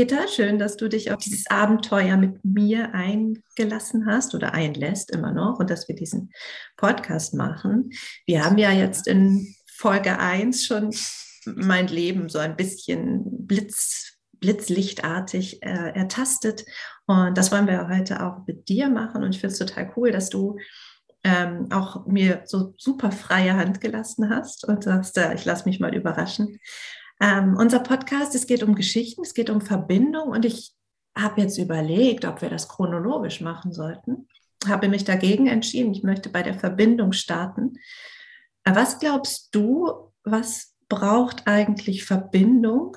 Peter, schön, dass du dich auf dieses Abenteuer mit mir eingelassen hast oder einlässt immer noch und dass wir diesen Podcast machen. Wir haben ja jetzt in Folge 1 schon mein Leben so ein bisschen blitz, blitzlichtartig äh, ertastet. Und das wollen wir heute auch mit dir machen. Und ich finde es total cool, dass du ähm, auch mir so super freie Hand gelassen hast und sagst, äh, ich lasse mich mal überraschen. Ähm, unser Podcast, es geht um Geschichten, es geht um Verbindung und ich habe jetzt überlegt, ob wir das chronologisch machen sollten. Habe mich dagegen entschieden. Ich möchte bei der Verbindung starten. Was glaubst du, was braucht eigentlich Verbindung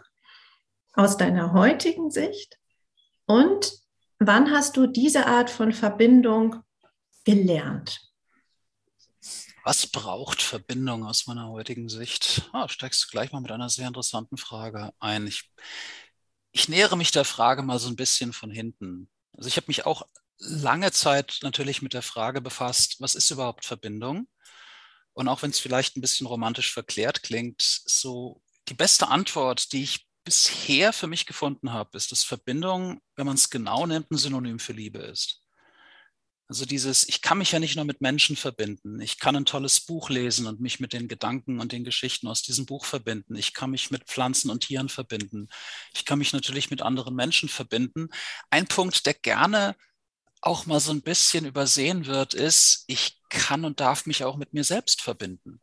aus deiner heutigen Sicht? Und wann hast du diese Art von Verbindung gelernt? Was braucht Verbindung aus meiner heutigen Sicht? Ah, steigst du gleich mal mit einer sehr interessanten Frage ein. Ich, ich nähere mich der Frage mal so ein bisschen von hinten. Also ich habe mich auch lange Zeit natürlich mit der Frage befasst, was ist überhaupt Verbindung? Und auch wenn es vielleicht ein bisschen romantisch verklärt klingt, so die beste Antwort, die ich bisher für mich gefunden habe, ist, dass Verbindung, wenn man es genau nimmt, ein Synonym für Liebe ist. Also dieses, ich kann mich ja nicht nur mit Menschen verbinden. Ich kann ein tolles Buch lesen und mich mit den Gedanken und den Geschichten aus diesem Buch verbinden. Ich kann mich mit Pflanzen und Tieren verbinden. Ich kann mich natürlich mit anderen Menschen verbinden. Ein Punkt, der gerne auch mal so ein bisschen übersehen wird, ist, ich kann und darf mich auch mit mir selbst verbinden.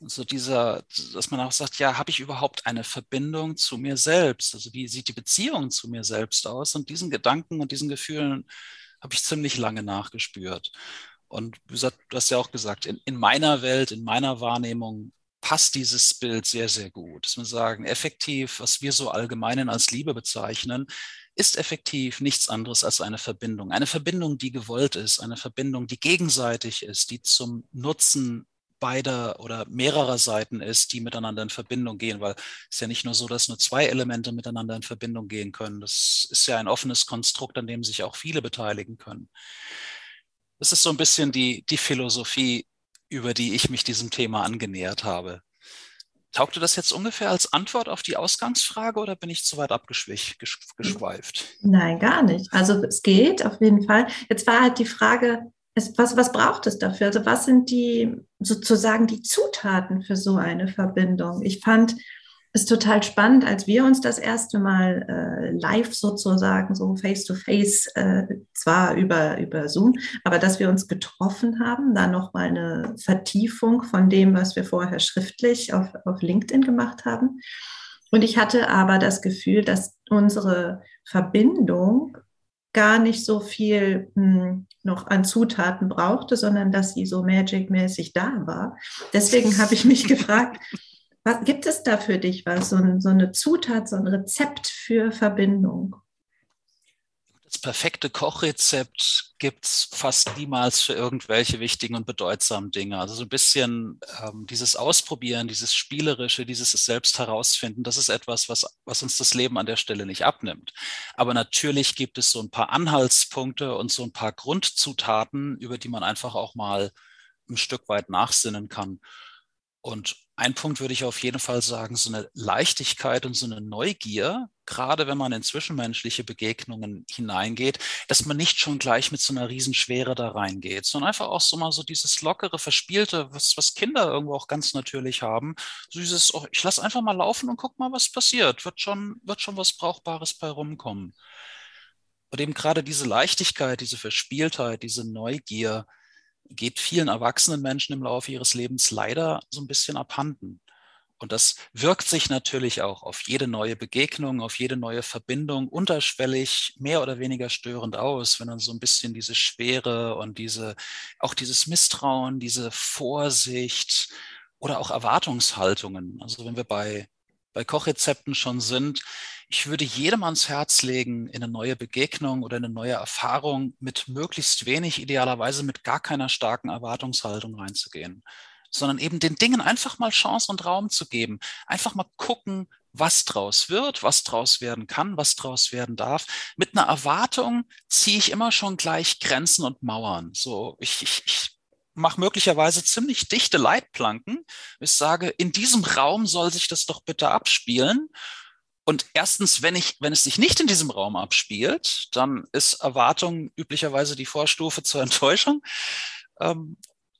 So dieser, dass man auch sagt, ja, habe ich überhaupt eine Verbindung zu mir selbst? Also wie sieht die Beziehung zu mir selbst aus? Und diesen Gedanken und diesen Gefühlen habe ich ziemlich lange nachgespürt. Und du hast ja auch gesagt, in, in meiner Welt, in meiner Wahrnehmung passt dieses Bild sehr, sehr gut. Dass wir sagen, effektiv, was wir so allgemein als Liebe bezeichnen, ist effektiv nichts anderes als eine Verbindung. Eine Verbindung, die gewollt ist, eine Verbindung, die gegenseitig ist, die zum Nutzen beider oder mehrerer Seiten ist, die miteinander in Verbindung gehen, weil es ist ja nicht nur so, dass nur zwei Elemente miteinander in Verbindung gehen können. Das ist ja ein offenes Konstrukt, an dem sich auch viele beteiligen können. Das ist so ein bisschen die, die Philosophie, über die ich mich diesem Thema angenähert habe. Taugte das jetzt ungefähr als Antwort auf die Ausgangsfrage oder bin ich zu weit abgeschweift? Nein, gar nicht. Also es geht auf jeden Fall. Jetzt war halt die Frage, es, was, was braucht es dafür? Also was sind die sozusagen die Zutaten für so eine Verbindung? Ich fand es total spannend, als wir uns das erste Mal äh, live sozusagen, so face-to-face, -face, äh, zwar über, über Zoom, aber dass wir uns getroffen haben, da nochmal eine Vertiefung von dem, was wir vorher schriftlich auf, auf LinkedIn gemacht haben. Und ich hatte aber das Gefühl, dass unsere Verbindung gar nicht so viel mh, hm, noch an Zutaten brauchte, sondern dass sie so magic-mäßig da war. Deswegen habe ich mich gefragt, was gibt es da für dich was, so, so eine Zutat, so ein Rezept für Verbindung? Perfekte Kochrezept gibt es fast niemals für irgendwelche wichtigen und bedeutsamen Dinge. Also so ein bisschen ähm, dieses Ausprobieren, dieses Spielerische, dieses selbst herausfinden, das ist etwas, was, was uns das Leben an der Stelle nicht abnimmt. Aber natürlich gibt es so ein paar Anhaltspunkte und so ein paar Grundzutaten, über die man einfach auch mal ein Stück weit nachsinnen kann. Und ein Punkt würde ich auf jeden Fall sagen, so eine Leichtigkeit und so eine Neugier, gerade wenn man in zwischenmenschliche Begegnungen hineingeht, dass man nicht schon gleich mit so einer Riesenschwere da reingeht, sondern einfach auch so mal so dieses lockere, verspielte, was, was Kinder irgendwo auch ganz natürlich haben. So dieses, oh, ich lasse einfach mal laufen und guck mal, was passiert. Wird schon, wird schon was Brauchbares bei rumkommen. Und eben gerade diese Leichtigkeit, diese Verspieltheit, diese Neugier, geht vielen erwachsenen Menschen im Laufe ihres Lebens leider so ein bisschen abhanden. Und das wirkt sich natürlich auch auf jede neue Begegnung, auf jede neue Verbindung unterschwellig mehr oder weniger störend aus, wenn dann so ein bisschen diese Schwere und diese, auch dieses Misstrauen, diese Vorsicht oder auch Erwartungshaltungen. Also wenn wir bei, bei Kochrezepten schon sind, ich würde jedem ans Herz legen, in eine neue Begegnung oder eine neue Erfahrung mit möglichst wenig, idealerweise mit gar keiner starken Erwartungshaltung reinzugehen, sondern eben den Dingen einfach mal Chance und Raum zu geben. Einfach mal gucken, was draus wird, was draus werden kann, was draus werden darf. Mit einer Erwartung ziehe ich immer schon gleich Grenzen und Mauern. So, ich, ich, ich mache möglicherweise ziemlich dichte Leitplanken. Ich sage, in diesem Raum soll sich das doch bitte abspielen. und erstens, wenn ich, wenn es sich nicht in diesem Raum abspielt, dann ist Erwartung üblicherweise die Vorstufe zur Enttäuschung.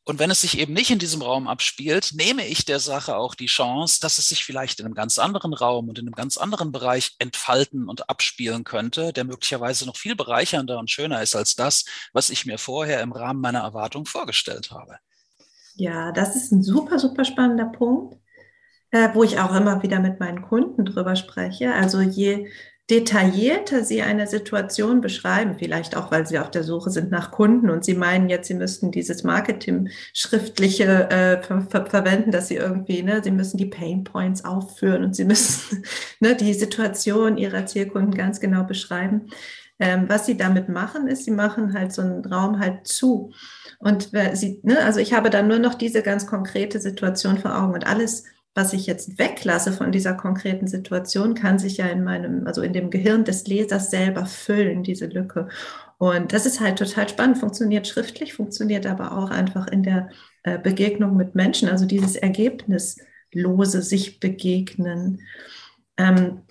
Und wenn es sich eben nicht in diesem Raum abspielt, nehme ich der Sache auch die Chance, dass es sich vielleicht in einem ganz anderen Raum und in einem ganz anderen Bereich entfalten und abspielen könnte, der möglicherweise noch viel bereichernder und schöner ist als das, was ich mir vorher im Rahmen meiner Erwartung vorgestellt habe. Ja, das ist ein super, super spannender Punkt, äh, wo ich auch immer wieder mit meinen Kunden drüber spreche. Also je detaillierter Sie eine Situation beschreiben, vielleicht auch, weil Sie auf der Suche sind nach Kunden und Sie meinen jetzt, Sie müssten dieses Marketing schriftliche äh, ver ver verwenden, dass Sie irgendwie, ne, Sie müssen die Pain Points aufführen und Sie müssen ne, die Situation Ihrer Zielkunden ganz genau beschreiben. Ähm, was Sie damit machen, ist, Sie machen halt so einen Raum halt zu. Und Sie, ne, also ich habe dann nur noch diese ganz konkrete Situation vor Augen und alles was ich jetzt weglasse von dieser konkreten Situation, kann sich ja in meinem, also in dem Gehirn des Lesers selber füllen, diese Lücke. Und das ist halt total spannend, funktioniert schriftlich, funktioniert aber auch einfach in der äh, Begegnung mit Menschen, also dieses ergebnislose sich begegnen. Ähm,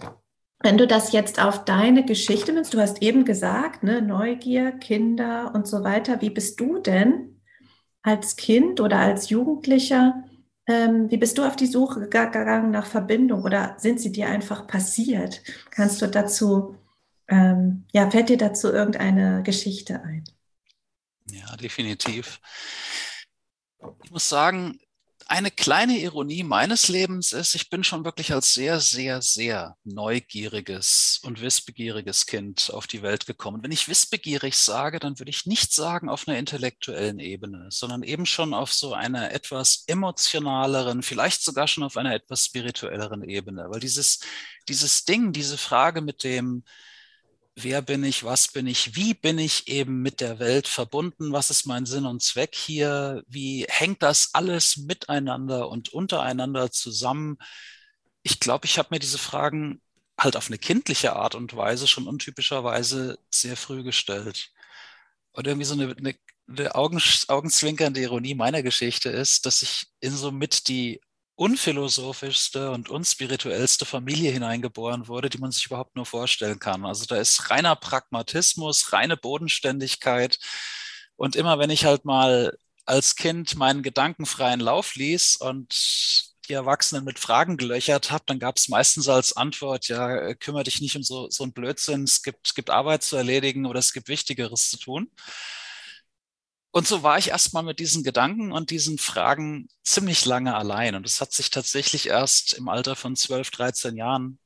wenn du das jetzt auf deine Geschichte nimmst, du hast eben gesagt, ne, Neugier, Kinder und so weiter, wie bist du denn als Kind oder als Jugendlicher ähm, wie bist du auf die Suche gegangen nach Verbindung oder sind sie dir einfach passiert? Kannst du dazu, ähm, ja, fällt dir dazu irgendeine Geschichte ein? Ja, definitiv. Ich muss sagen, eine kleine Ironie meines Lebens ist, ich bin schon wirklich als sehr, sehr, sehr neugieriges und wissbegieriges Kind auf die Welt gekommen. Wenn ich wissbegierig sage, dann würde ich nicht sagen auf einer intellektuellen Ebene, sondern eben schon auf so einer etwas emotionaleren, vielleicht sogar schon auf einer etwas spirituelleren Ebene. Weil dieses, dieses Ding, diese Frage mit dem, wer bin ich, was bin ich, wie bin ich eben mit der Welt verbunden, was ist mein Sinn und Zweck hier, wie hängt das alles miteinander und untereinander zusammen. Ich glaube, ich habe mir diese Fragen halt auf eine kindliche Art und Weise schon untypischerweise sehr früh gestellt. Und irgendwie so eine, eine, eine augenzwinkernde Ironie meiner Geschichte ist, dass ich in so mit die unphilosophischste und unspirituellste Familie hineingeboren wurde, die man sich überhaupt nur vorstellen kann. Also da ist reiner Pragmatismus, reine Bodenständigkeit. Und immer wenn ich halt mal als Kind meinen gedankenfreien Lauf ließ und die Erwachsenen mit Fragen gelöchert habe, dann gab es meistens als Antwort, ja, kümmere dich nicht um so, so einen Blödsinn, es gibt, es gibt Arbeit zu erledigen oder es gibt Wichtigeres zu tun. Und so war ich erstmal mit diesen Gedanken und diesen Fragen ziemlich lange allein. Und es hat sich tatsächlich erst im Alter von 12, 13 Jahren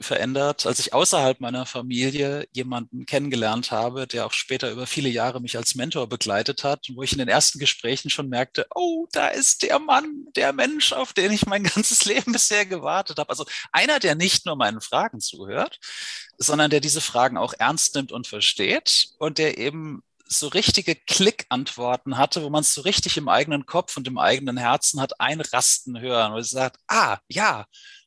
verändert, als ich außerhalb meiner Familie jemanden kennengelernt habe, der auch später über viele Jahre mich als Mentor begleitet hat, wo ich in den ersten Gesprächen schon merkte, oh, da ist der Mann, der Mensch, auf den ich mein ganzes Leben bisher gewartet habe. Also einer, der nicht nur meinen Fragen zuhört, sondern der diese Fragen auch ernst nimmt und versteht und der eben so richtige Klick-Antworten hatte, wo man es so richtig im eigenen Kopf und im eigenen Herzen hat einrasten hören, es sagt, ah, ja,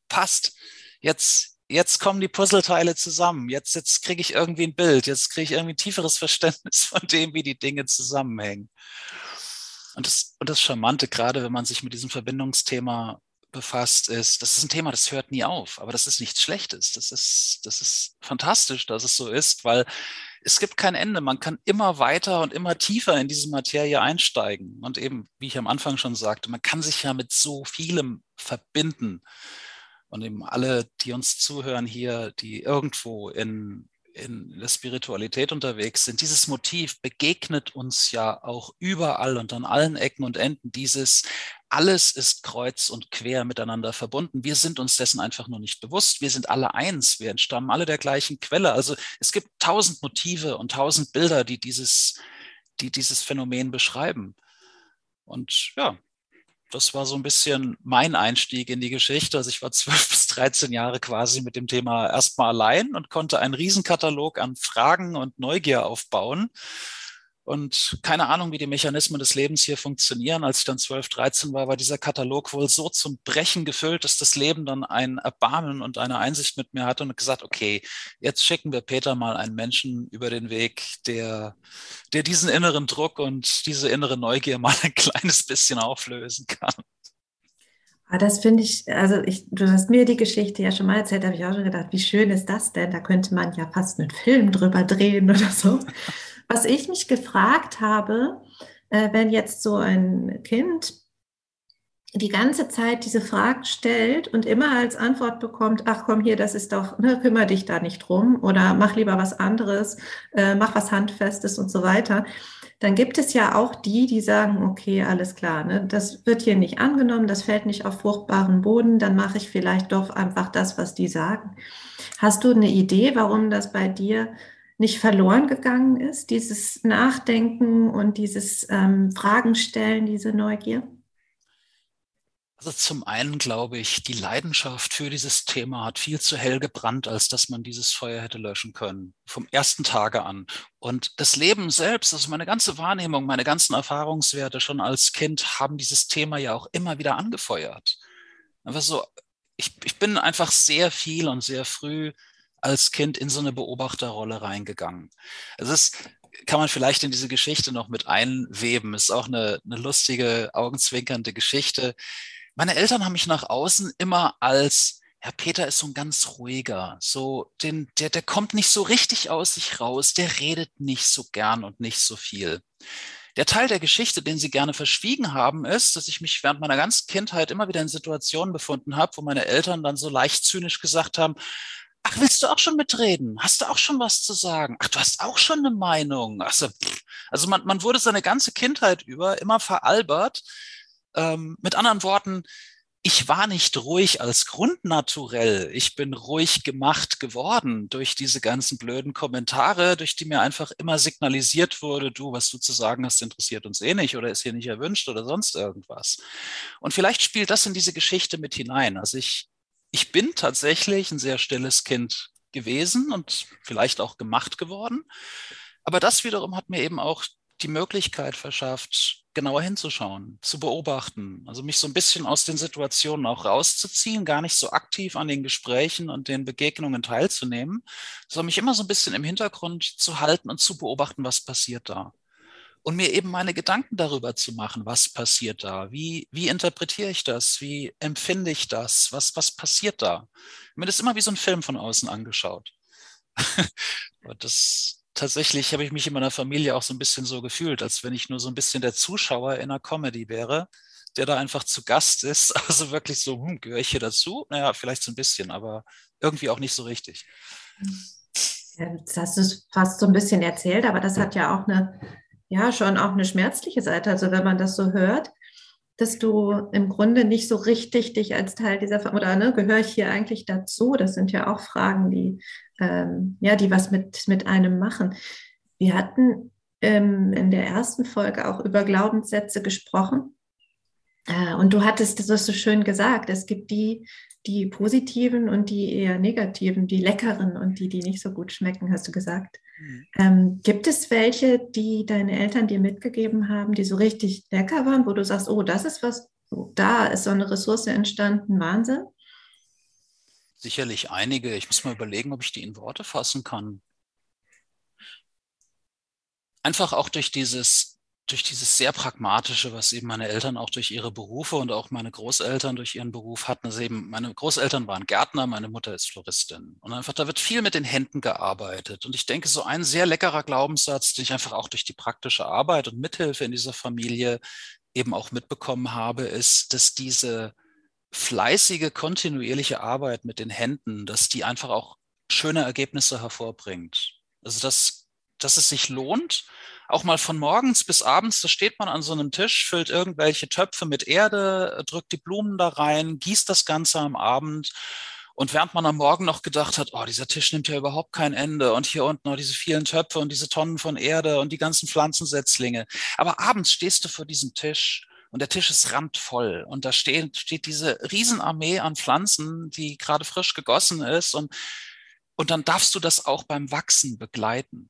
passt. Jetzt, jetzt kommen die Puzzleteile zusammen. Jetzt, jetzt kriege ich irgendwie ein Bild. Jetzt kriege ich irgendwie ein tieferes Verständnis von dem, wie die Dinge zusammenhängen. Und das, und das Charmante, gerade wenn man sich mit diesem Verbindungsthema befasst ist, das ist ein Thema, das hört nie auf, aber das ist nichts Schlechtes. Das ist, das ist fantastisch, dass es so ist, weil es gibt kein Ende. Man kann immer weiter und immer tiefer in diese Materie einsteigen. Und eben, wie ich am Anfang schon sagte, man kann sich ja mit so vielem verbinden. Und eben alle, die uns zuhören hier, die irgendwo in, in der Spiritualität unterwegs sind, dieses Motiv begegnet uns ja auch überall und an allen Ecken und Enden. Dieses alles ist kreuz und quer miteinander verbunden. Wir sind uns dessen einfach nur nicht bewusst. Wir sind alle eins. Wir entstammen alle der gleichen Quelle. Also es gibt tausend Motive und tausend Bilder, die dieses, die dieses Phänomen beschreiben. Und ja, das war so ein bisschen mein Einstieg in die Geschichte. Also ich war zwölf bis 13 Jahre quasi mit dem Thema erstmal allein und konnte einen Riesenkatalog an Fragen und Neugier aufbauen und keine Ahnung, wie die Mechanismen des Lebens hier funktionieren. Als ich dann 12, 13 war, war dieser Katalog wohl so zum Brechen gefüllt, dass das Leben dann ein Erbarmen und eine Einsicht mit mir hatte und gesagt, okay, jetzt schicken wir Peter mal einen Menschen über den Weg, der, der diesen inneren Druck und diese innere Neugier mal ein kleines bisschen auflösen kann. Ah, das finde ich, also ich, du hast mir die Geschichte ja schon mal erzählt, habe ich auch schon gedacht, wie schön ist das denn? Da könnte man ja fast einen Film drüber drehen oder so. Was ich mich gefragt habe, äh, wenn jetzt so ein Kind die ganze Zeit diese Fragen stellt und immer als Antwort bekommt, ach komm hier, das ist doch, ne, kümmere dich da nicht drum oder mach lieber was anderes, äh, mach was Handfestes und so weiter, dann gibt es ja auch die, die sagen, okay, alles klar, ne, das wird hier nicht angenommen, das fällt nicht auf fruchtbaren Boden, dann mache ich vielleicht doch einfach das, was die sagen. Hast du eine Idee, warum das bei dir nicht verloren gegangen ist, dieses Nachdenken und dieses ähm, Fragen stellen, diese Neugier? Also zum einen glaube ich, die Leidenschaft für dieses Thema hat viel zu hell gebrannt, als dass man dieses Feuer hätte löschen können. Vom ersten Tage an. Und das Leben selbst, also meine ganze Wahrnehmung, meine ganzen Erfahrungswerte schon als Kind haben dieses Thema ja auch immer wieder angefeuert. Einfach so, ich, ich bin einfach sehr viel und sehr früh als Kind in so eine Beobachterrolle reingegangen. Also es kann man vielleicht in diese Geschichte noch mit einweben. Ist auch eine, eine lustige, augenzwinkernde Geschichte meine Eltern haben mich nach außen immer als, Herr Peter ist so ein ganz ruhiger, so, den, der, der kommt nicht so richtig aus sich raus, der redet nicht so gern und nicht so viel. Der Teil der Geschichte, den sie gerne verschwiegen haben, ist, dass ich mich während meiner ganzen Kindheit immer wieder in Situationen befunden habe, wo meine Eltern dann so leicht zynisch gesagt haben, Ach, willst du auch schon mitreden? Hast du auch schon was zu sagen? Ach, du hast auch schon eine Meinung. Also, also man, man wurde seine ganze Kindheit über immer veralbert, ähm, mit anderen Worten, ich war nicht ruhig als Grundnaturell. Ich bin ruhig gemacht geworden durch diese ganzen blöden Kommentare, durch die mir einfach immer signalisiert wurde, du, was du zu sagen hast, interessiert uns eh nicht oder ist hier nicht erwünscht oder sonst irgendwas. Und vielleicht spielt das in diese Geschichte mit hinein. Also ich, ich bin tatsächlich ein sehr stilles Kind gewesen und vielleicht auch gemacht geworden. Aber das wiederum hat mir eben auch die Möglichkeit verschafft, genauer hinzuschauen, zu beobachten, also mich so ein bisschen aus den Situationen auch rauszuziehen, gar nicht so aktiv an den Gesprächen und den Begegnungen teilzunehmen, sondern mich immer so ein bisschen im Hintergrund zu halten und zu beobachten, was passiert da. Und mir eben meine Gedanken darüber zu machen, was passiert da, wie, wie interpretiere ich das, wie empfinde ich das, was, was passiert da. Mir das immer wie so ein Film von außen angeschaut. das tatsächlich habe ich mich in meiner Familie auch so ein bisschen so gefühlt, als wenn ich nur so ein bisschen der Zuschauer in einer Comedy wäre, der da einfach zu Gast ist. Also wirklich so, hm, gehöre ich hier dazu? Naja, vielleicht so ein bisschen, aber irgendwie auch nicht so richtig. Das hast du fast so ein bisschen erzählt, aber das hat ja auch eine, ja, schon auch eine schmerzliche Seite. Also wenn man das so hört, dass du im Grunde nicht so richtig dich als Teil dieser, oder ne, gehöre ich hier eigentlich dazu? Das sind ja auch Fragen, die ähm, ja, die was mit, mit einem machen. Wir hatten ähm, in der ersten Folge auch über Glaubenssätze gesprochen. Äh, und du hattest das so schön gesagt, es gibt die, die positiven und die eher negativen, die leckeren und die, die nicht so gut schmecken, hast du gesagt. Mhm. Ähm, gibt es welche, die deine Eltern dir mitgegeben haben, die so richtig lecker waren, wo du sagst, oh, das ist was, da ist so eine Ressource entstanden, Wahnsinn? sicherlich einige. Ich muss mal überlegen, ob ich die in Worte fassen kann. Einfach auch durch dieses, durch dieses sehr pragmatische, was eben meine Eltern auch durch ihre Berufe und auch meine Großeltern durch ihren Beruf hatten. Also eben, meine Großeltern waren Gärtner, meine Mutter ist Floristin. Und einfach, da wird viel mit den Händen gearbeitet. Und ich denke, so ein sehr leckerer Glaubenssatz, den ich einfach auch durch die praktische Arbeit und Mithilfe in dieser Familie eben auch mitbekommen habe, ist, dass diese fleißige, kontinuierliche Arbeit mit den Händen, dass die einfach auch schöne Ergebnisse hervorbringt. Also dass, dass es sich lohnt, auch mal von morgens bis abends, da steht man an so einem Tisch, füllt irgendwelche Töpfe mit Erde, drückt die Blumen da rein, gießt das Ganze am Abend. Und während man am Morgen noch gedacht hat, oh, dieser Tisch nimmt ja überhaupt kein Ende und hier unten noch diese vielen Töpfe und diese Tonnen von Erde und die ganzen Pflanzensetzlinge. Aber abends stehst du vor diesem Tisch und der Tisch ist randvoll und da steht, steht diese Riesenarmee an Pflanzen, die gerade frisch gegossen ist und, und dann darfst du das auch beim Wachsen begleiten.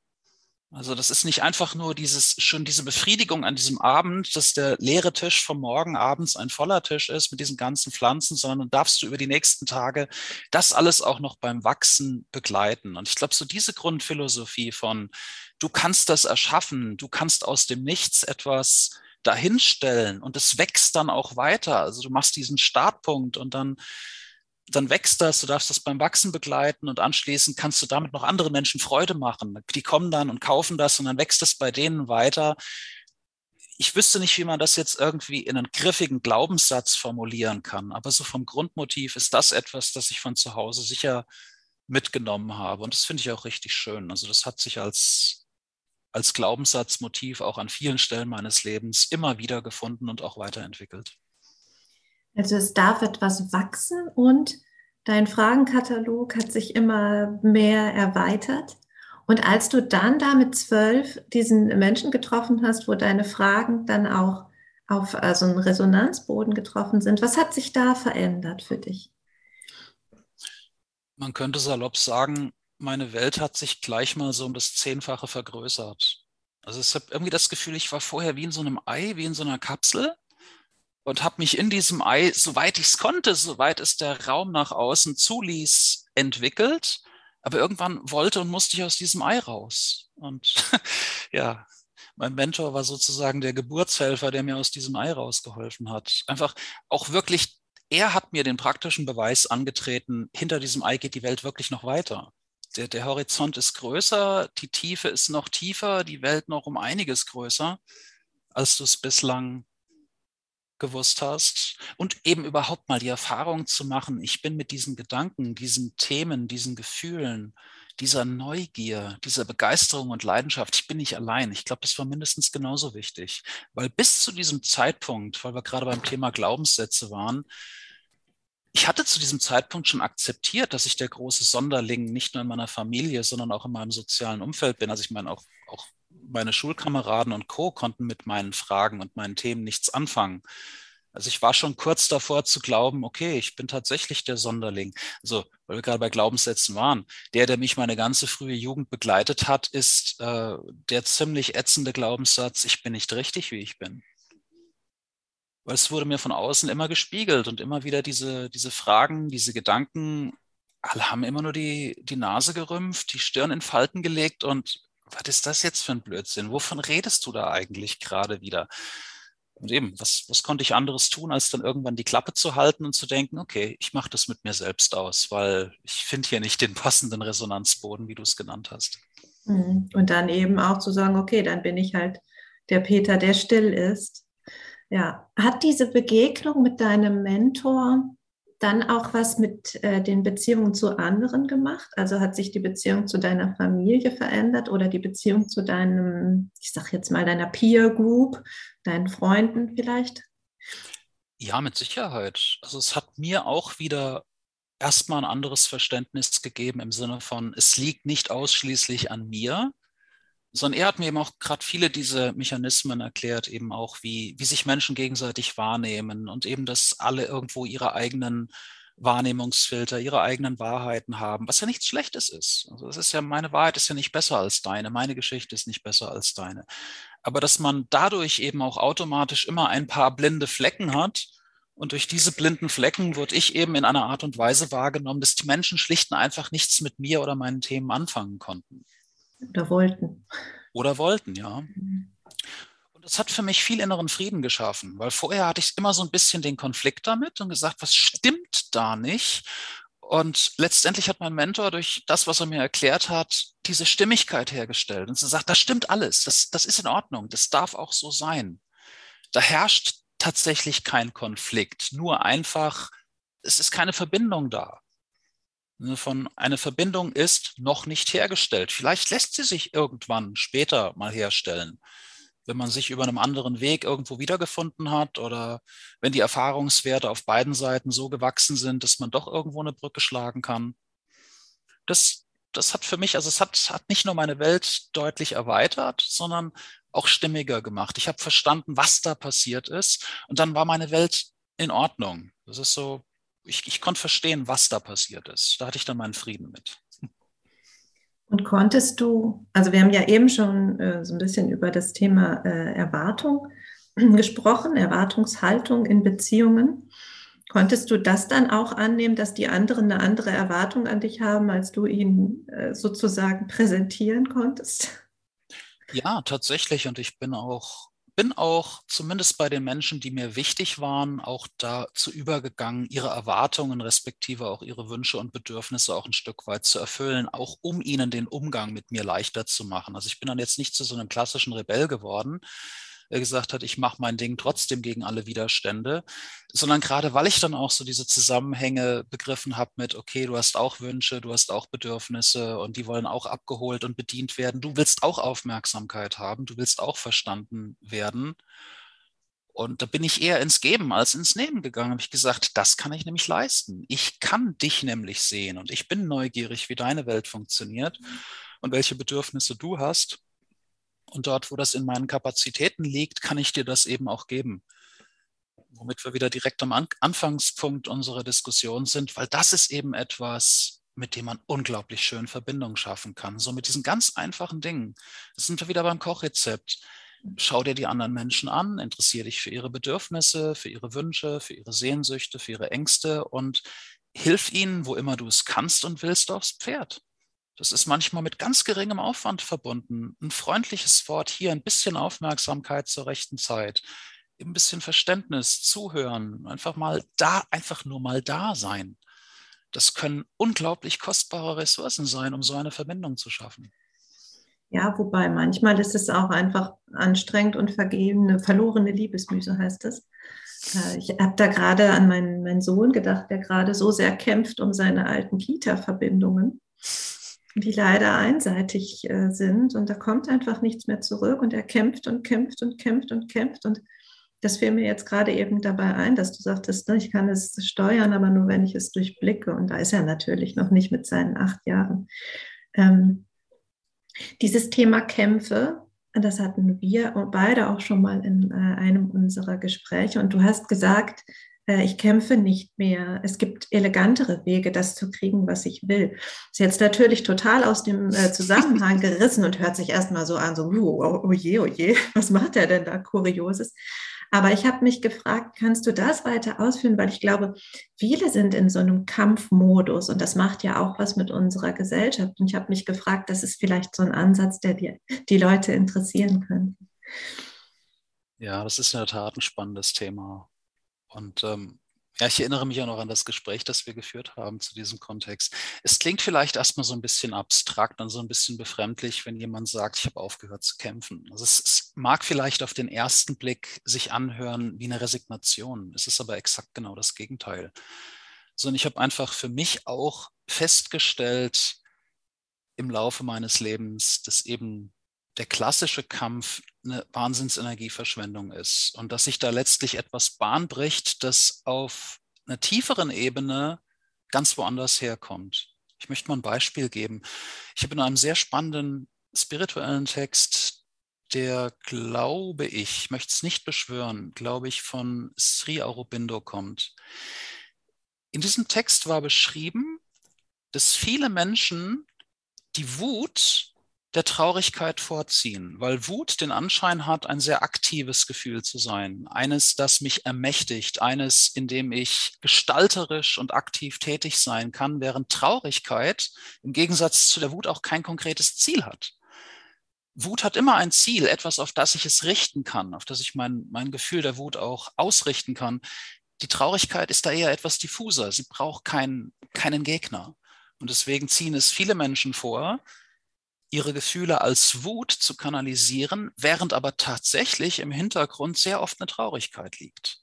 Also das ist nicht einfach nur dieses, schon diese Befriedigung an diesem Abend, dass der leere Tisch vom Morgen abends ein voller Tisch ist mit diesen ganzen Pflanzen, sondern darfst du über die nächsten Tage das alles auch noch beim Wachsen begleiten. Und ich glaube, so diese Grundphilosophie von, du kannst das erschaffen, du kannst aus dem Nichts etwas dahinstellen und es wächst dann auch weiter. Also du machst diesen Startpunkt und dann dann wächst das, du darfst das beim Wachsen begleiten und anschließend kannst du damit noch andere Menschen Freude machen. Die kommen dann und kaufen das und dann wächst es bei denen weiter. Ich wüsste nicht, wie man das jetzt irgendwie in einen griffigen Glaubenssatz formulieren kann, aber so vom Grundmotiv ist das etwas, das ich von zu Hause sicher mitgenommen habe. Und das finde ich auch richtig schön. Also das hat sich als, als Glaubenssatzmotiv auch an vielen Stellen meines Lebens immer wieder gefunden und auch weiterentwickelt. Also es darf etwas wachsen und dein Fragenkatalog hat sich immer mehr erweitert. Und als du dann da mit zwölf diesen Menschen getroffen hast, wo deine Fragen dann auch auf also einen Resonanzboden getroffen sind, was hat sich da verändert für dich? Man könnte salopp sagen, meine Welt hat sich gleich mal so um das Zehnfache vergrößert. Also ich habe irgendwie das Gefühl, ich war vorher wie in so einem Ei, wie in so einer Kapsel und habe mich in diesem Ei, soweit ich es konnte, soweit es der Raum nach außen zuließ, entwickelt. Aber irgendwann wollte und musste ich aus diesem Ei raus. Und ja, mein Mentor war sozusagen der Geburtshelfer, der mir aus diesem Ei rausgeholfen hat. Einfach auch wirklich, er hat mir den praktischen Beweis angetreten, hinter diesem Ei geht die Welt wirklich noch weiter. Der, der Horizont ist größer, die Tiefe ist noch tiefer, die Welt noch um einiges größer, als du es bislang gewusst hast und eben überhaupt mal die Erfahrung zu machen, ich bin mit diesen Gedanken, diesen Themen, diesen Gefühlen, dieser Neugier, dieser Begeisterung und Leidenschaft, ich bin nicht allein. Ich glaube, das war mindestens genauso wichtig, weil bis zu diesem Zeitpunkt, weil wir gerade beim Thema Glaubenssätze waren, ich hatte zu diesem Zeitpunkt schon akzeptiert, dass ich der große Sonderling nicht nur in meiner Familie, sondern auch in meinem sozialen Umfeld bin. Also ich meine, auch, auch meine Schulkameraden und Co. konnten mit meinen Fragen und meinen Themen nichts anfangen. Also ich war schon kurz davor zu glauben, okay, ich bin tatsächlich der Sonderling. Also, weil wir gerade bei Glaubenssätzen waren. Der, der mich meine ganze frühe Jugend begleitet hat, ist äh, der ziemlich ätzende Glaubenssatz, ich bin nicht richtig, wie ich bin. Weil es wurde mir von außen immer gespiegelt und immer wieder diese, diese Fragen, diese Gedanken, alle haben immer nur die, die Nase gerümpft, die Stirn in Falten gelegt und was ist das jetzt für ein Blödsinn? Wovon redest du da eigentlich gerade wieder? Und eben, was, was konnte ich anderes tun, als dann irgendwann die Klappe zu halten und zu denken, okay, ich mache das mit mir selbst aus, weil ich finde hier nicht den passenden Resonanzboden, wie du es genannt hast. Mhm. Und dann eben auch zu sagen, okay, dann bin ich halt der Peter, der still ist. Ja, hat diese Begegnung mit deinem Mentor dann auch was mit äh, den Beziehungen zu anderen gemacht? Also hat sich die Beziehung zu deiner Familie verändert oder die Beziehung zu deinem, ich sag jetzt mal, deiner Peer Group, deinen Freunden vielleicht? Ja, mit Sicherheit. Also es hat mir auch wieder erstmal ein anderes Verständnis gegeben im Sinne von, es liegt nicht ausschließlich an mir, sondern er hat mir eben auch gerade viele diese Mechanismen erklärt, eben auch, wie, wie sich Menschen gegenseitig wahrnehmen und eben, dass alle irgendwo ihre eigenen Wahrnehmungsfilter, ihre eigenen Wahrheiten haben, was ja nichts Schlechtes ist. Also das ist ja, meine Wahrheit ist ja nicht besser als deine, meine Geschichte ist nicht besser als deine. Aber dass man dadurch eben auch automatisch immer ein paar blinde Flecken hat, und durch diese blinden Flecken wurde ich eben in einer Art und Weise wahrgenommen, dass die Menschen schlicht und einfach nichts mit mir oder meinen Themen anfangen konnten. Oder wollten. Oder wollten, ja. Mhm. Und das hat für mich viel inneren Frieden geschaffen, weil vorher hatte ich immer so ein bisschen den Konflikt damit und gesagt, was stimmt da nicht? Und letztendlich hat mein Mentor durch das, was er mir erklärt hat, diese Stimmigkeit hergestellt und sie sagt, das stimmt alles, das, das ist in Ordnung, das darf auch so sein. Da herrscht tatsächlich kein Konflikt, nur einfach, es ist keine Verbindung da von eine Verbindung ist noch nicht hergestellt. Vielleicht lässt sie sich irgendwann später mal herstellen, wenn man sich über einem anderen Weg irgendwo wiedergefunden hat oder wenn die Erfahrungswerte auf beiden Seiten so gewachsen sind, dass man doch irgendwo eine Brücke schlagen kann. Das, das hat für mich, also es hat, hat nicht nur meine Welt deutlich erweitert, sondern auch stimmiger gemacht. Ich habe verstanden, was da passiert ist und dann war meine Welt in Ordnung. Das ist so, ich, ich konnte verstehen, was da passiert ist. Da hatte ich dann meinen Frieden mit. Und konntest du, also wir haben ja eben schon äh, so ein bisschen über das Thema äh, Erwartung gesprochen, Erwartungshaltung in Beziehungen. Konntest du das dann auch annehmen, dass die anderen eine andere Erwartung an dich haben, als du ihnen äh, sozusagen präsentieren konntest? Ja, tatsächlich. Und ich bin auch bin auch zumindest bei den Menschen, die mir wichtig waren, auch dazu übergegangen, ihre Erwartungen respektive auch ihre Wünsche und Bedürfnisse auch ein Stück weit zu erfüllen, auch um ihnen den Umgang mit mir leichter zu machen. Also ich bin dann jetzt nicht zu so einem klassischen Rebell geworden, gesagt hat, ich mache mein Ding trotzdem gegen alle Widerstände, sondern gerade weil ich dann auch so diese Zusammenhänge begriffen habe mit, okay, du hast auch Wünsche, du hast auch Bedürfnisse und die wollen auch abgeholt und bedient werden. Du willst auch Aufmerksamkeit haben, du willst auch verstanden werden. Und da bin ich eher ins Geben als ins Nehmen gegangen. Habe ich gesagt, das kann ich nämlich leisten. Ich kann dich nämlich sehen und ich bin neugierig, wie deine Welt funktioniert und welche Bedürfnisse du hast. Und dort, wo das in meinen Kapazitäten liegt, kann ich dir das eben auch geben. Womit wir wieder direkt am Anfangspunkt unserer Diskussion sind, weil das ist eben etwas, mit dem man unglaublich schön Verbindung schaffen kann. So mit diesen ganz einfachen Dingen. Das sind wir wieder beim Kochrezept. Schau dir die anderen Menschen an, interessiere dich für ihre Bedürfnisse, für ihre Wünsche, für ihre Sehnsüchte, für ihre Ängste und hilf ihnen, wo immer du es kannst und willst, aufs Pferd. Das ist manchmal mit ganz geringem Aufwand verbunden. Ein freundliches Wort hier, ein bisschen Aufmerksamkeit zur rechten Zeit, ein bisschen Verständnis, zuhören, einfach mal da, einfach nur mal da sein. Das können unglaublich kostbare Ressourcen sein, um so eine Verbindung zu schaffen. Ja, wobei manchmal ist es auch einfach anstrengend und vergebene, verlorene Liebesmüse heißt es. Äh, ich habe da gerade an meinen, meinen Sohn gedacht, der gerade so sehr kämpft um seine alten Kita-Verbindungen die leider einseitig äh, sind. Und da kommt einfach nichts mehr zurück. Und er kämpft und kämpft und kämpft und kämpft. Und das fiel mir jetzt gerade eben dabei ein, dass du sagtest, ne, ich kann es steuern, aber nur wenn ich es durchblicke. Und da ist er natürlich noch nicht mit seinen acht Jahren. Ähm, dieses Thema Kämpfe, das hatten wir beide auch schon mal in äh, einem unserer Gespräche. Und du hast gesagt, ich kämpfe nicht mehr. Es gibt elegantere Wege, das zu kriegen, was ich will. Ist jetzt natürlich total aus dem äh, Zusammenhang gerissen und hört sich erstmal so an, so, oh, oh je, oh je, was macht er denn da Kurioses? Aber ich habe mich gefragt, kannst du das weiter ausführen? Weil ich glaube, viele sind in so einem Kampfmodus und das macht ja auch was mit unserer Gesellschaft. Und ich habe mich gefragt, das ist vielleicht so ein Ansatz, der die, die Leute interessieren könnte. Ja, das ist in der Tat ein spannendes Thema. Und ähm, ja, ich erinnere mich auch noch an das Gespräch, das wir geführt haben zu diesem Kontext. Es klingt vielleicht erstmal so ein bisschen abstrakt und so ein bisschen befremdlich, wenn jemand sagt, ich habe aufgehört zu kämpfen. Also es, es, mag vielleicht auf den ersten Blick sich anhören wie eine Resignation. Es ist aber exakt genau das Gegenteil. So, und ich habe einfach für mich auch festgestellt im Laufe meines Lebens, dass eben der klassische Kampf eine Wahnsinnsenergieverschwendung ist und dass sich da letztlich etwas Bahn bricht, das auf einer tieferen Ebene ganz woanders herkommt. Ich möchte mal ein Beispiel geben. Ich habe in einem sehr spannenden spirituellen Text, der glaube ich, ich möchte es nicht beschwören, glaube ich, von Sri Aurobindo kommt. In diesem Text war beschrieben, dass viele Menschen die Wut der Traurigkeit vorziehen, weil Wut den Anschein hat, ein sehr aktives Gefühl zu sein, eines, das mich ermächtigt, eines, in dem ich gestalterisch und aktiv tätig sein kann, während Traurigkeit im Gegensatz zu der Wut auch kein konkretes Ziel hat. Wut hat immer ein Ziel, etwas, auf das ich es richten kann, auf das ich mein, mein Gefühl der Wut auch ausrichten kann. Die Traurigkeit ist da eher etwas diffuser. Sie braucht keinen, keinen Gegner. Und deswegen ziehen es viele Menschen vor, ihre Gefühle als Wut zu kanalisieren, während aber tatsächlich im Hintergrund sehr oft eine Traurigkeit liegt.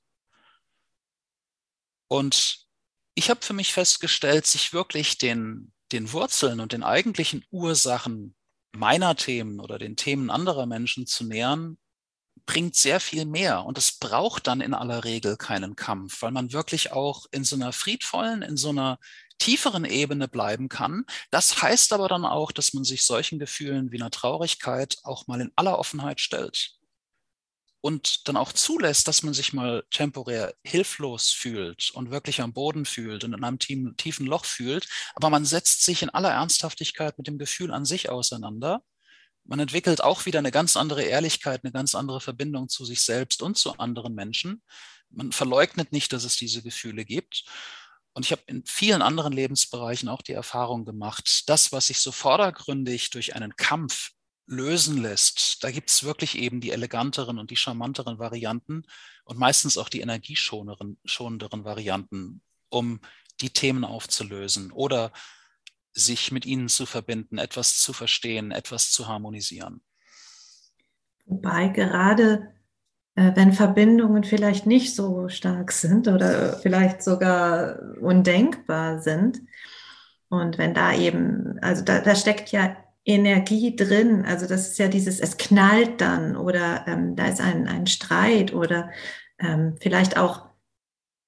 Und ich habe für mich festgestellt, sich wirklich den, den Wurzeln und den eigentlichen Ursachen meiner Themen oder den Themen anderer Menschen zu nähern, bringt sehr viel mehr. Und es braucht dann in aller Regel keinen Kampf, weil man wirklich auch in so einer friedvollen, in so einer tieferen Ebene bleiben kann. Das heißt aber dann auch, dass man sich solchen Gefühlen wie einer Traurigkeit auch mal in aller Offenheit stellt und dann auch zulässt, dass man sich mal temporär hilflos fühlt und wirklich am Boden fühlt und in einem tiefen Loch fühlt, aber man setzt sich in aller Ernsthaftigkeit mit dem Gefühl an sich auseinander. Man entwickelt auch wieder eine ganz andere Ehrlichkeit, eine ganz andere Verbindung zu sich selbst und zu anderen Menschen. Man verleugnet nicht, dass es diese Gefühle gibt. Und ich habe in vielen anderen Lebensbereichen auch die Erfahrung gemacht, das, was sich so vordergründig durch einen Kampf lösen lässt, da gibt es wirklich eben die eleganteren und die charmanteren Varianten und meistens auch die energieschonenderen Varianten, um die Themen aufzulösen oder sich mit ihnen zu verbinden, etwas zu verstehen, etwas zu harmonisieren. Wobei gerade wenn Verbindungen vielleicht nicht so stark sind oder vielleicht sogar undenkbar sind, und wenn da eben, also da, da steckt ja Energie drin. Also das ist ja dieses, es knallt dann oder ähm, da ist ein, ein Streit oder ähm, vielleicht auch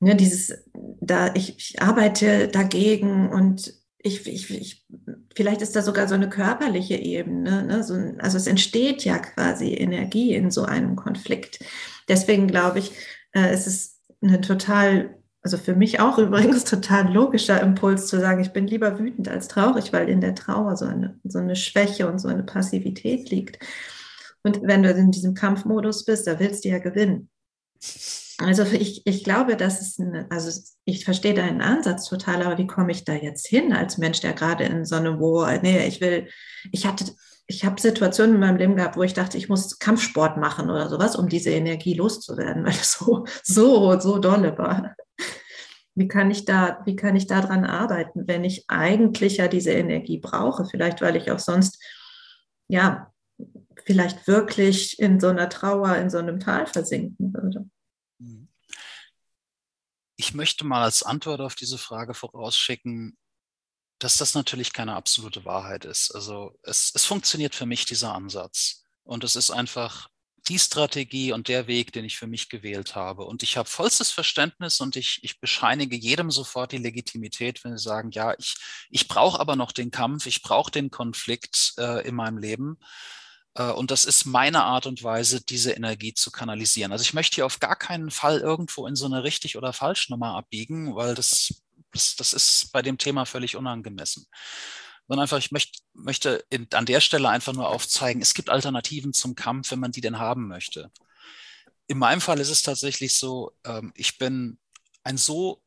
ne, dieses, da ich, ich arbeite dagegen und ich, ich, ich, vielleicht ist da sogar so eine körperliche Ebene. Ne? So, also es entsteht ja quasi Energie in so einem Konflikt. Deswegen glaube ich, äh, es ist eine total also für mich auch übrigens total logischer Impuls zu sagen, ich bin lieber wütend als traurig, weil in der Trauer so eine, so eine Schwäche und so eine Passivität liegt. Und wenn du in diesem Kampfmodus bist, da willst du ja gewinnen. Also ich, ich glaube, das ist eine, also ich verstehe deinen Ansatz total, aber wie komme ich da jetzt hin als Mensch, der gerade in so einem, wo, nee, ich will, ich hatte, ich habe Situationen in meinem Leben gehabt, wo ich dachte, ich muss Kampfsport machen oder sowas, um diese Energie loszuwerden, weil es so, so, so dolle war wie kann ich da, wie kann ich daran arbeiten, wenn ich eigentlich ja diese Energie brauche? Vielleicht, weil ich auch sonst, ja, vielleicht wirklich in so einer Trauer, in so einem Tal versinken würde. Ich möchte mal als Antwort auf diese Frage vorausschicken, dass das natürlich keine absolute Wahrheit ist. Also es, es funktioniert für mich dieser Ansatz. Und es ist einfach die Strategie und der Weg, den ich für mich gewählt habe. Und ich habe vollstes Verständnis und ich, ich bescheinige jedem sofort die Legitimität, wenn sie sagen, ja, ich, ich brauche aber noch den Kampf, ich brauche den Konflikt äh, in meinem Leben. Äh, und das ist meine Art und Weise, diese Energie zu kanalisieren. Also ich möchte hier auf gar keinen Fall irgendwo in so eine richtig oder falsch Nummer abbiegen, weil das, das, das ist bei dem Thema völlig unangemessen sondern einfach, ich möcht, möchte in, an der Stelle einfach nur aufzeigen, es gibt Alternativen zum Kampf, wenn man die denn haben möchte. In meinem Fall ist es tatsächlich so, ähm, ich bin ein so,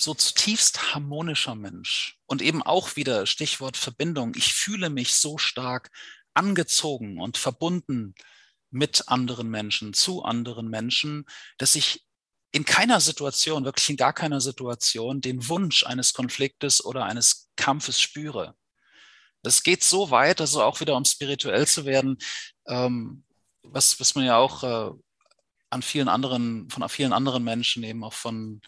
so zutiefst harmonischer Mensch und eben auch wieder Stichwort Verbindung. Ich fühle mich so stark angezogen und verbunden mit anderen Menschen, zu anderen Menschen, dass ich in keiner Situation, wirklich in gar keiner Situation, den Wunsch eines Konfliktes oder eines Kampfes spüre. Das geht so weit, also auch wieder um spirituell zu werden, ähm, was, was man ja auch äh, an vielen anderen, von vielen anderen Menschen eben auch von,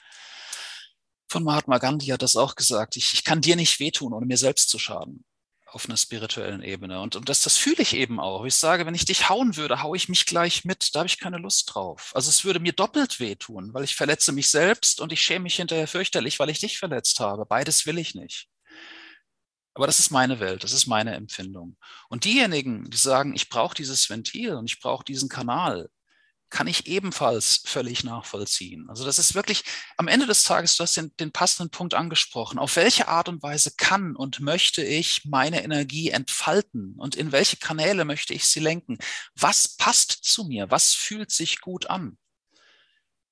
von Mahatma Gandhi hat das auch gesagt. Ich, ich kann dir nicht wehtun, ohne mir selbst zu schaden auf einer spirituellen Ebene. Und, und das, das fühle ich eben auch. Ich sage, wenn ich dich hauen würde, haue ich mich gleich mit. Da habe ich keine Lust drauf. Also es würde mir doppelt wehtun, weil ich verletze mich selbst und ich schäme mich hinterher fürchterlich, weil ich dich verletzt habe. Beides will ich nicht. Aber das ist meine Welt, das ist meine Empfindung. Und diejenigen, die sagen, ich brauche dieses Ventil und ich brauche diesen Kanal, kann ich ebenfalls völlig nachvollziehen. Also das ist wirklich am Ende des Tages, du hast den, den passenden Punkt angesprochen. Auf welche Art und Weise kann und möchte ich meine Energie entfalten und in welche Kanäle möchte ich sie lenken? Was passt zu mir? Was fühlt sich gut an?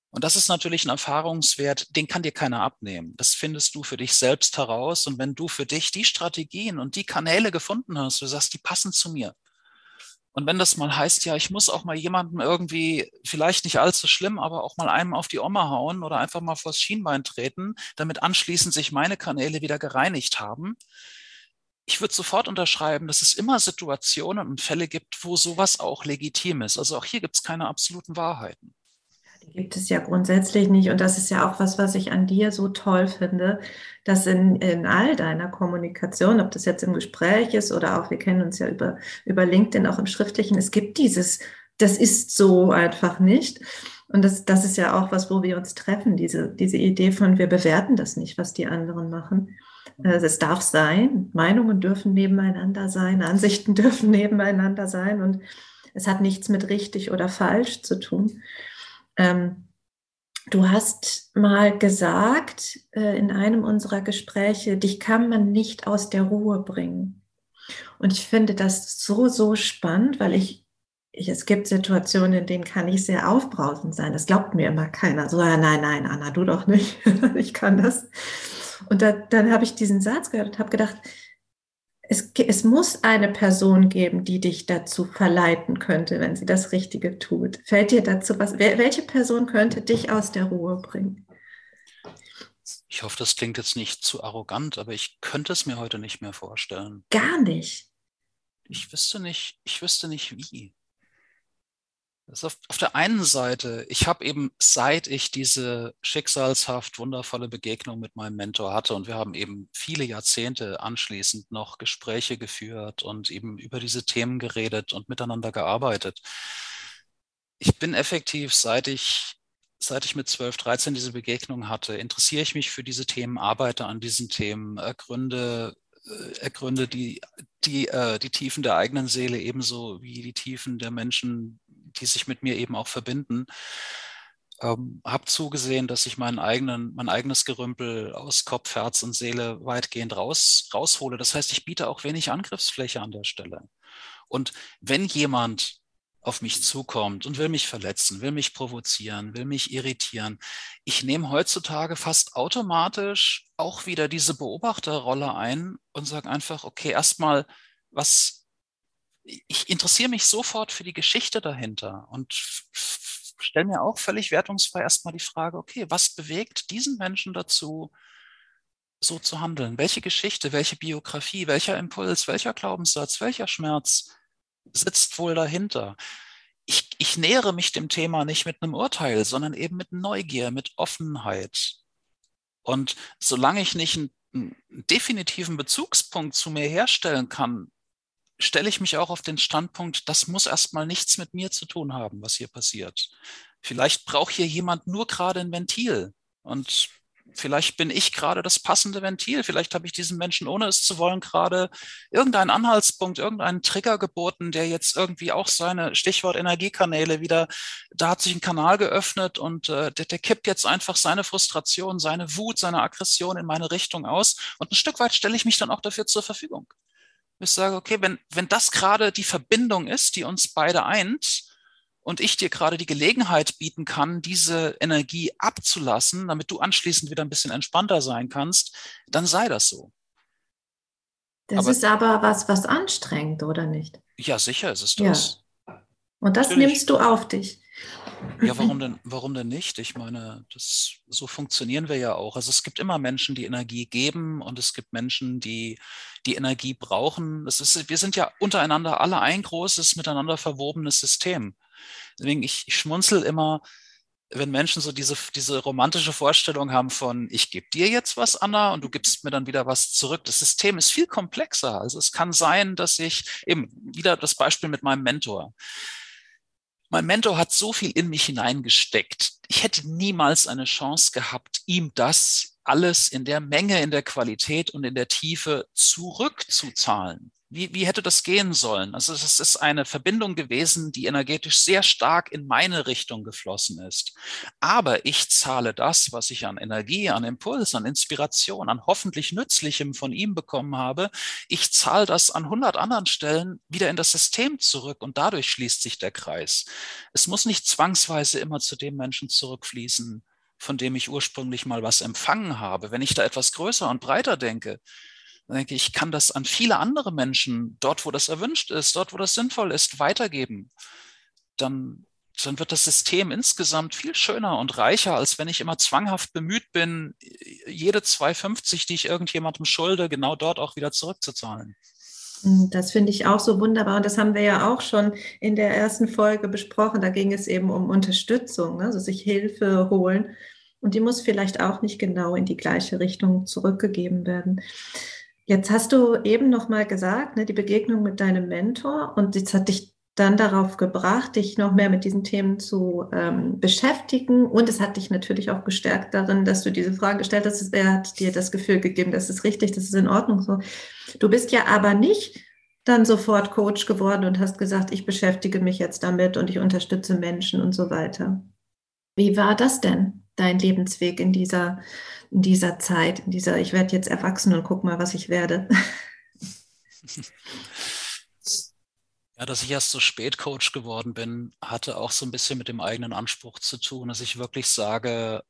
Und das ist natürlich ein Erfahrungswert, den kann dir keiner abnehmen. Das findest du für dich selbst heraus. Und wenn du für dich die Strategien und die Kanäle gefunden hast, du sagst, die passen zu mir, und wenn das mal heißt, ja, ich muss auch mal jemandem irgendwie, vielleicht nicht allzu schlimm, aber auch mal einem auf die Oma hauen oder einfach mal vors Schienbein treten, damit anschließend sich meine Kanäle wieder gereinigt haben. Ich würde sofort unterschreiben, dass es immer Situationen und Fälle gibt, wo sowas auch legitim ist. Also auch hier gibt es keine absoluten Wahrheiten. Gibt es ja grundsätzlich nicht. Und das ist ja auch was, was ich an dir so toll finde, dass in, in all deiner Kommunikation, ob das jetzt im Gespräch ist oder auch, wir kennen uns ja über, über LinkedIn, auch im Schriftlichen, es gibt dieses, das ist so einfach nicht. Und das, das ist ja auch was, wo wir uns treffen, diese, diese Idee von, wir bewerten das nicht, was die anderen machen. Also es darf sein, Meinungen dürfen nebeneinander sein, Ansichten dürfen nebeneinander sein und es hat nichts mit richtig oder falsch zu tun. Ähm, du hast mal gesagt äh, in einem unserer Gespräche, dich kann man nicht aus der Ruhe bringen. Und ich finde das so, so spannend, weil ich, ich, es gibt Situationen, in denen kann ich sehr aufbrausend sein. Das glaubt mir immer keiner. So, ja, nein, nein, Anna, du doch nicht. ich kann das. Und da, dann habe ich diesen Satz gehört und habe gedacht, es, es muss eine Person geben, die dich dazu verleiten könnte, wenn sie das Richtige tut. Fällt dir dazu was? Welche Person könnte dich aus der Ruhe bringen? Ich hoffe, das klingt jetzt nicht zu arrogant, aber ich könnte es mir heute nicht mehr vorstellen. Gar nicht. Ich wüsste nicht, ich wüsste nicht wie. Auf, auf, der einen Seite, ich habe eben, seit ich diese schicksalshaft wundervolle Begegnung mit meinem Mentor hatte und wir haben eben viele Jahrzehnte anschließend noch Gespräche geführt und eben über diese Themen geredet und miteinander gearbeitet. Ich bin effektiv, seit ich, seit ich mit 12, 13 diese Begegnung hatte, interessiere ich mich für diese Themen, arbeite an diesen Themen, ergründe äh, ergründe die, die, äh, die Tiefen der eigenen Seele ebenso wie die Tiefen der Menschen, die sich mit mir eben auch verbinden. Ähm, habe zugesehen, dass ich meinen eigenen, mein eigenes Gerümpel aus Kopf, Herz und Seele weitgehend raus, raushole. Das heißt, ich biete auch wenig Angriffsfläche an der Stelle. Und wenn jemand auf mich zukommt und will mich verletzen, will mich provozieren, will mich irritieren. Ich nehme heutzutage fast automatisch auch wieder diese Beobachterrolle ein und sage einfach, okay, erstmal, was, ich interessiere mich sofort für die Geschichte dahinter und stelle mir auch völlig wertungsfrei erstmal die Frage, okay, was bewegt diesen Menschen dazu, so zu handeln? Welche Geschichte, welche Biografie, welcher Impuls, welcher Glaubenssatz, welcher Schmerz? sitzt wohl dahinter? Ich, ich nähere mich dem Thema nicht mit einem Urteil, sondern eben mit Neugier, mit Offenheit. Und solange ich nicht einen, einen definitiven Bezugspunkt zu mir herstellen kann, stelle ich mich auch auf den Standpunkt, das muss erstmal nichts mit mir zu tun haben, was hier passiert. Vielleicht braucht hier jemand nur gerade ein Ventil und Vielleicht bin ich gerade das passende Ventil. Vielleicht habe ich diesem Menschen, ohne es zu wollen, gerade irgendeinen Anhaltspunkt, irgendeinen Trigger geboten, der jetzt irgendwie auch seine Stichwort Energiekanäle wieder, da hat sich ein Kanal geöffnet und äh, der, der kippt jetzt einfach seine Frustration, seine Wut, seine Aggression in meine Richtung aus. Und ein Stück weit stelle ich mich dann auch dafür zur Verfügung. Ich sage, okay, wenn, wenn das gerade die Verbindung ist, die uns beide eint, und ich dir gerade die Gelegenheit bieten kann, diese Energie abzulassen, damit du anschließend wieder ein bisschen entspannter sein kannst, dann sei das so. Das aber, ist aber was, was anstrengend, oder nicht? Ja, sicher ist es das. Ja. Und das Natürlich. nimmst du auf dich. Ja, warum denn, warum denn nicht? Ich meine, das, so funktionieren wir ja auch. Also es gibt immer Menschen, die Energie geben und es gibt Menschen, die die Energie brauchen. Das ist, wir sind ja untereinander alle ein großes, miteinander verwobenes System. Deswegen, ich, ich schmunzel immer, wenn Menschen so diese, diese romantische Vorstellung haben von, ich gebe dir jetzt was, Anna, und du gibst mir dann wieder was zurück. Das System ist viel komplexer. Also es kann sein, dass ich eben wieder das Beispiel mit meinem Mentor. Mein Mentor hat so viel in mich hineingesteckt. Ich hätte niemals eine Chance gehabt, ihm das alles in der Menge, in der Qualität und in der Tiefe zurückzuzahlen. Wie, wie hätte das gehen sollen? Also es ist eine Verbindung gewesen, die energetisch sehr stark in meine Richtung geflossen ist. Aber ich zahle das, was ich an Energie, an Impuls, an Inspiration, an hoffentlich Nützlichem von ihm bekommen habe. Ich zahle das an 100 anderen Stellen wieder in das System zurück und dadurch schließt sich der Kreis. Es muss nicht zwangsweise immer zu dem Menschen zurückfließen, von dem ich ursprünglich mal was empfangen habe. Wenn ich da etwas größer und breiter denke, dann denke ich, ich kann das an viele andere Menschen, dort wo das erwünscht ist, dort wo das sinnvoll ist, weitergeben. Dann, dann wird das System insgesamt viel schöner und reicher, als wenn ich immer zwanghaft bemüht bin, jede 2,50, die ich irgendjemandem schulde, genau dort auch wieder zurückzuzahlen. Hm, das finde ich auch so wunderbar. Und das haben wir ja auch schon in der ersten Folge besprochen. Da ging es eben um Unterstützung, ne? also sich Hilfe holen. Und die muss vielleicht auch nicht genau in die gleiche Richtung zurückgegeben werden. Jetzt hast du eben noch mal gesagt, ne, die Begegnung mit deinem Mentor und jetzt hat dich dann darauf gebracht, dich noch mehr mit diesen Themen zu ähm, beschäftigen. Und es hat dich natürlich auch gestärkt darin, dass du diese Frage gestellt hast. Er hat dir das Gefühl gegeben, das ist richtig, das ist in Ordnung so. Du bist ja aber nicht dann sofort Coach geworden und hast gesagt, ich beschäftige mich jetzt damit und ich unterstütze Menschen und so weiter. Wie war das denn, dein Lebensweg in dieser in dieser Zeit, in dieser, ich werde jetzt erwachsen und guck mal, was ich werde. Ja, dass ich erst so spät Coach geworden bin, hatte auch so ein bisschen mit dem eigenen Anspruch zu tun, dass ich wirklich sage,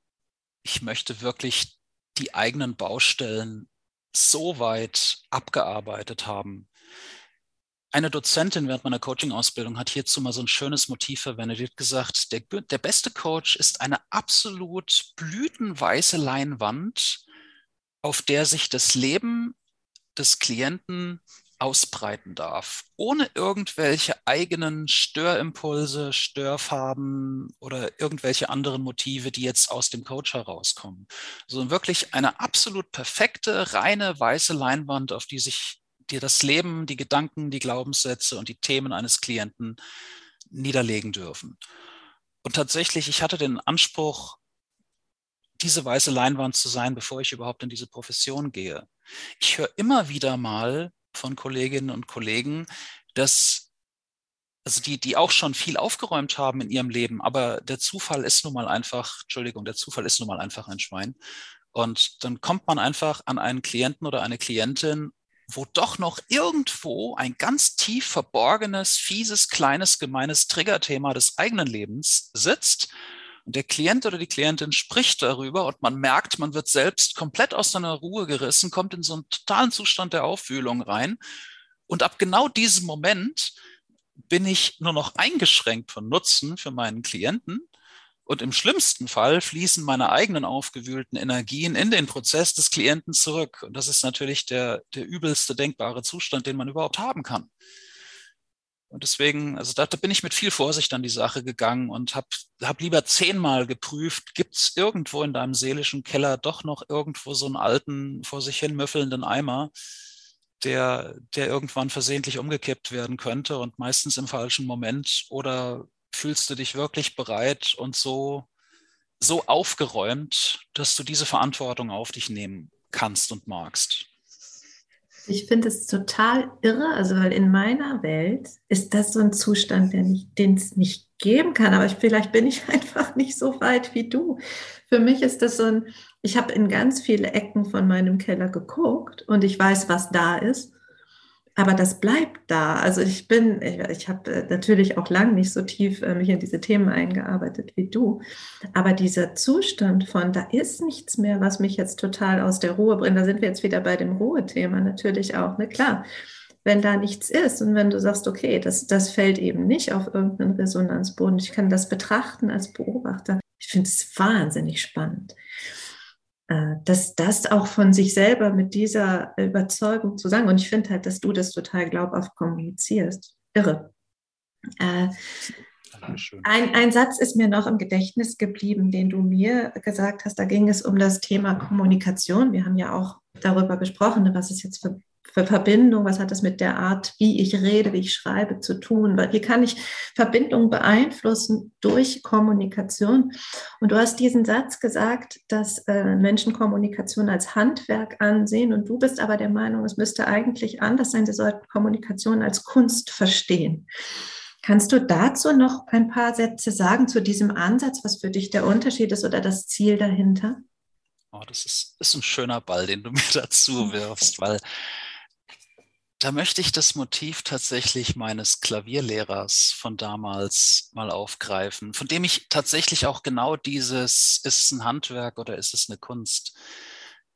ich möchte wirklich die eigenen Baustellen so weit abgearbeitet haben. Eine Dozentin während meiner Coaching-Ausbildung hat hierzu mal so ein schönes Motiv verwendet. Die hat gesagt, der, der beste Coach ist eine absolut blütenweiße Leinwand, auf der sich das Leben des Klienten ausbreiten darf, ohne irgendwelche eigenen Störimpulse, Störfarben oder irgendwelche anderen Motive, die jetzt aus dem Coach herauskommen, sondern wirklich eine absolut perfekte, reine, weiße Leinwand, auf die sich dir das Leben, die Gedanken, die Glaubenssätze und die Themen eines Klienten niederlegen dürfen. Und tatsächlich, ich hatte den Anspruch, diese weiße Leinwand zu sein, bevor ich überhaupt in diese Profession gehe. Ich höre immer wieder mal von Kolleginnen und Kollegen, dass also die, die auch schon viel aufgeräumt haben in ihrem Leben, aber der Zufall ist nun mal einfach, Entschuldigung, der Zufall ist nun mal einfach ein Schwein. Und dann kommt man einfach an einen Klienten oder eine Klientin, wo doch noch irgendwo ein ganz tief verborgenes, fieses, kleines, gemeines Triggerthema des eigenen Lebens sitzt und der Klient oder die Klientin spricht darüber und man merkt, man wird selbst komplett aus seiner Ruhe gerissen, kommt in so einen totalen Zustand der Aufwühlung rein. Und ab genau diesem Moment bin ich nur noch eingeschränkt von Nutzen für meinen Klienten. Und im schlimmsten Fall fließen meine eigenen aufgewühlten Energien in den Prozess des Klienten zurück. Und das ist natürlich der, der übelste denkbare Zustand, den man überhaupt haben kann. Und deswegen, also da, da bin ich mit viel Vorsicht an die Sache gegangen und habe hab lieber zehnmal geprüft, gibt es irgendwo in deinem seelischen Keller doch noch irgendwo so einen alten, vor sich hin müffelnden Eimer, der, der irgendwann versehentlich umgekippt werden könnte und meistens im falschen Moment? Oder fühlst du dich wirklich bereit und so, so aufgeräumt, dass du diese Verantwortung auf dich nehmen kannst und magst? Ich finde es total irre, also weil in meiner Welt ist das so ein Zustand, den es nicht geben kann. Aber ich, vielleicht bin ich einfach nicht so weit wie du. Für mich ist das so ein, ich habe in ganz viele Ecken von meinem Keller geguckt und ich weiß, was da ist. Aber das bleibt da. Also ich bin, ich, ich habe äh, natürlich auch lang nicht so tief äh, mich in diese Themen eingearbeitet wie du. Aber dieser Zustand von, da ist nichts mehr, was mich jetzt total aus der Ruhe bringt. Da sind wir jetzt wieder bei dem Ruhethema natürlich auch. Ne? Klar, wenn da nichts ist und wenn du sagst, okay, das, das fällt eben nicht auf irgendeinen Resonanzboden, ich kann das betrachten als Beobachter. Ich finde es wahnsinnig spannend. Äh, dass das auch von sich selber mit dieser Überzeugung zu sagen. Und ich finde halt, dass du das total glaubhaft kommunizierst. Irre. Äh, ein, ein Satz ist mir noch im Gedächtnis geblieben, den du mir gesagt hast. Da ging es um das Thema Kommunikation. Wir haben ja auch darüber gesprochen, was es jetzt für Verbindung, was hat das mit der Art, wie ich rede, wie ich schreibe zu tun, weil wie kann ich Verbindung beeinflussen durch Kommunikation. Und du hast diesen Satz gesagt, dass äh, Menschen Kommunikation als Handwerk ansehen und du bist aber der Meinung, es müsste eigentlich anders sein, sie sollten Kommunikation als Kunst verstehen. Kannst du dazu noch ein paar Sätze sagen zu diesem Ansatz, was für dich der Unterschied ist oder das Ziel dahinter? Oh, das ist, ist ein schöner Ball, den du mir dazu wirfst, weil da möchte ich das Motiv tatsächlich meines Klavierlehrers von damals mal aufgreifen, von dem ich tatsächlich auch genau dieses, ist es ein Handwerk oder ist es eine Kunst,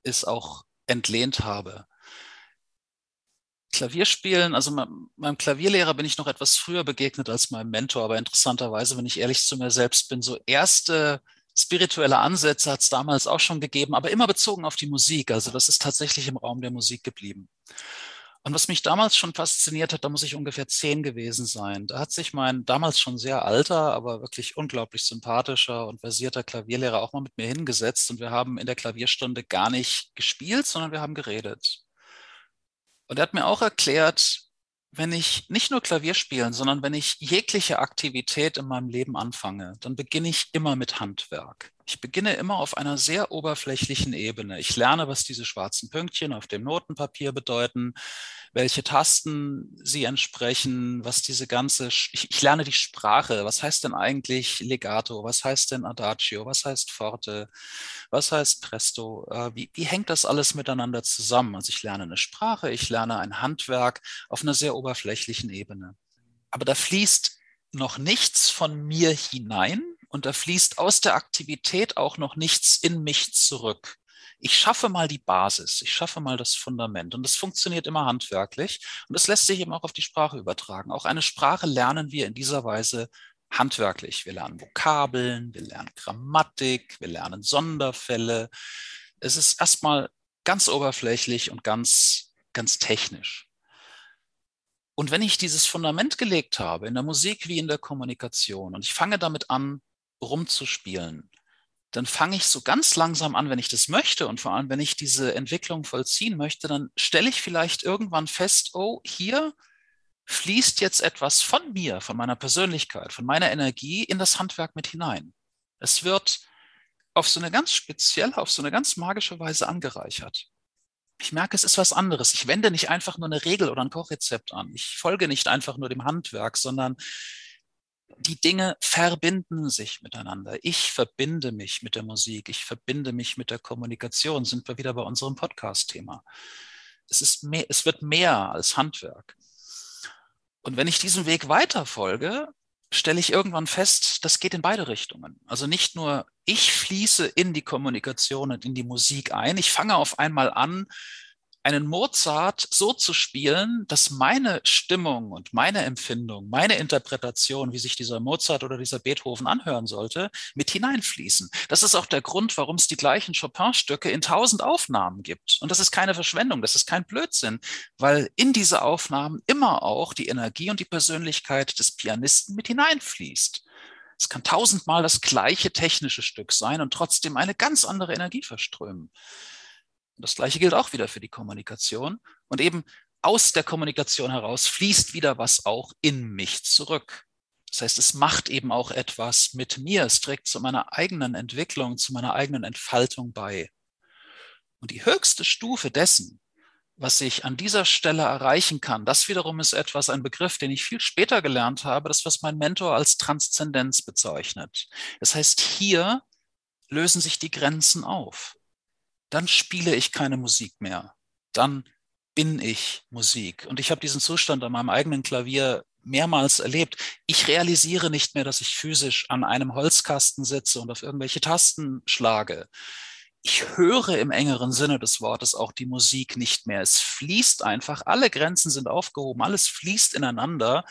ist auch entlehnt habe. Klavierspielen, also meinem Klavierlehrer bin ich noch etwas früher begegnet als meinem Mentor, aber interessanterweise, wenn ich ehrlich zu mir selbst bin, so erste spirituelle Ansätze hat es damals auch schon gegeben, aber immer bezogen auf die Musik. Also das ist tatsächlich im Raum der Musik geblieben. Und was mich damals schon fasziniert hat, da muss ich ungefähr zehn gewesen sein. Da hat sich mein damals schon sehr alter, aber wirklich unglaublich sympathischer und versierter Klavierlehrer auch mal mit mir hingesetzt und wir haben in der Klavierstunde gar nicht gespielt, sondern wir haben geredet. Und er hat mir auch erklärt, wenn ich nicht nur Klavier spielen, sondern wenn ich jegliche Aktivität in meinem Leben anfange, dann beginne ich immer mit Handwerk. Ich beginne immer auf einer sehr oberflächlichen Ebene. Ich lerne, was diese schwarzen Pünktchen auf dem Notenpapier bedeuten, welche Tasten sie entsprechen, was diese ganze, ich, ich, lerne die Sprache. Was heißt denn eigentlich Legato? Was heißt denn Adagio? Was heißt Forte? Was heißt Presto? Äh, wie, wie hängt das alles miteinander zusammen? Also ich lerne eine Sprache, ich lerne ein Handwerk auf einer sehr oberflächlichen Ebene. Aber da fließt noch nichts von mir hinein, und da fließt aus der Aktivität auch noch nichts in mich zurück. ich schaffe mal die Basis, ich schaffe mal das Fundament. Und das funktioniert immer handwerklich. Und das lässt sich eben auch auf die Sprache übertragen. Auch eine Sprache lernen wir in dieser Weise handwerklich. Wir lernen Vokabeln, wir lernen Grammatik, wir lernen Sonderfälle. Es ist erstmal ganz oberflächlich und ganz, ganz technisch. Und wenn ich dieses Fundament gelegt habe, in der Musik wie in der Kommunikation, und ich fange damit an, rumzuspielen, dann fange ich so ganz langsam an, wenn ich das möchte und vor allem, wenn ich diese Entwicklung vollziehen möchte, dann stelle ich vielleicht irgendwann fest, oh, hier fließt jetzt etwas von mir, von meiner Persönlichkeit, von meiner Energie in das Handwerk mit hinein. Es wird auf so eine ganz spezielle, auf so eine ganz magische Weise angereichert. Ich merke, es ist was anderes. Ich wende nicht einfach nur eine Regel oder ein Kochrezept an. Ich folge nicht einfach nur dem Handwerk, sondern die Dinge verbinden sich miteinander. Ich verbinde mich mit der Musik, ich verbinde mich mit der Kommunikation. Sind wir wieder bei unserem Podcast-Thema. Es, es wird mehr als Handwerk. Und wenn ich diesem Weg weiterfolge, stelle ich irgendwann fest, das geht in beide Richtungen. Also nicht nur ich fließe in die Kommunikation und in die Musik ein, ich fange auf einmal an, einen Mozart so zu spielen, dass meine Stimmung und meine Empfindung, meine Interpretation, wie sich dieser Mozart oder dieser Beethoven anhören sollte, mit hineinfließen. Das ist auch der Grund, warum es die gleichen Chopin-Stücke in tausend Aufnahmen gibt. Und das ist keine Verschwendung, das ist kein Blödsinn, weil in diese Aufnahmen immer auch die Energie und die Persönlichkeit des Pianisten mit hineinfließt. Es kann tausendmal das gleiche technische Stück sein und trotzdem eine ganz andere Energie verströmen. Das gleiche gilt auch wieder für die Kommunikation. Und eben aus der Kommunikation heraus fließt wieder was auch in mich zurück. Das heißt, es macht eben auch etwas mit mir. Es trägt zu meiner eigenen Entwicklung, zu meiner eigenen Entfaltung bei. Und die höchste Stufe dessen, was ich an dieser Stelle erreichen kann, das wiederum ist etwas, ein Begriff, den ich viel später gelernt habe, das, was mein Mentor als Transzendenz bezeichnet. Das heißt, hier lösen sich die Grenzen auf dann spiele ich keine Musik mehr. Dann bin ich Musik. Und ich habe diesen Zustand an meinem eigenen Klavier mehrmals erlebt. Ich realisiere nicht mehr, dass ich physisch an einem Holzkasten sitze und auf irgendwelche Tasten schlage. Ich höre im engeren Sinne des Wortes auch die Musik nicht mehr. Es fließt einfach, alle Grenzen sind aufgehoben, alles fließt ineinander.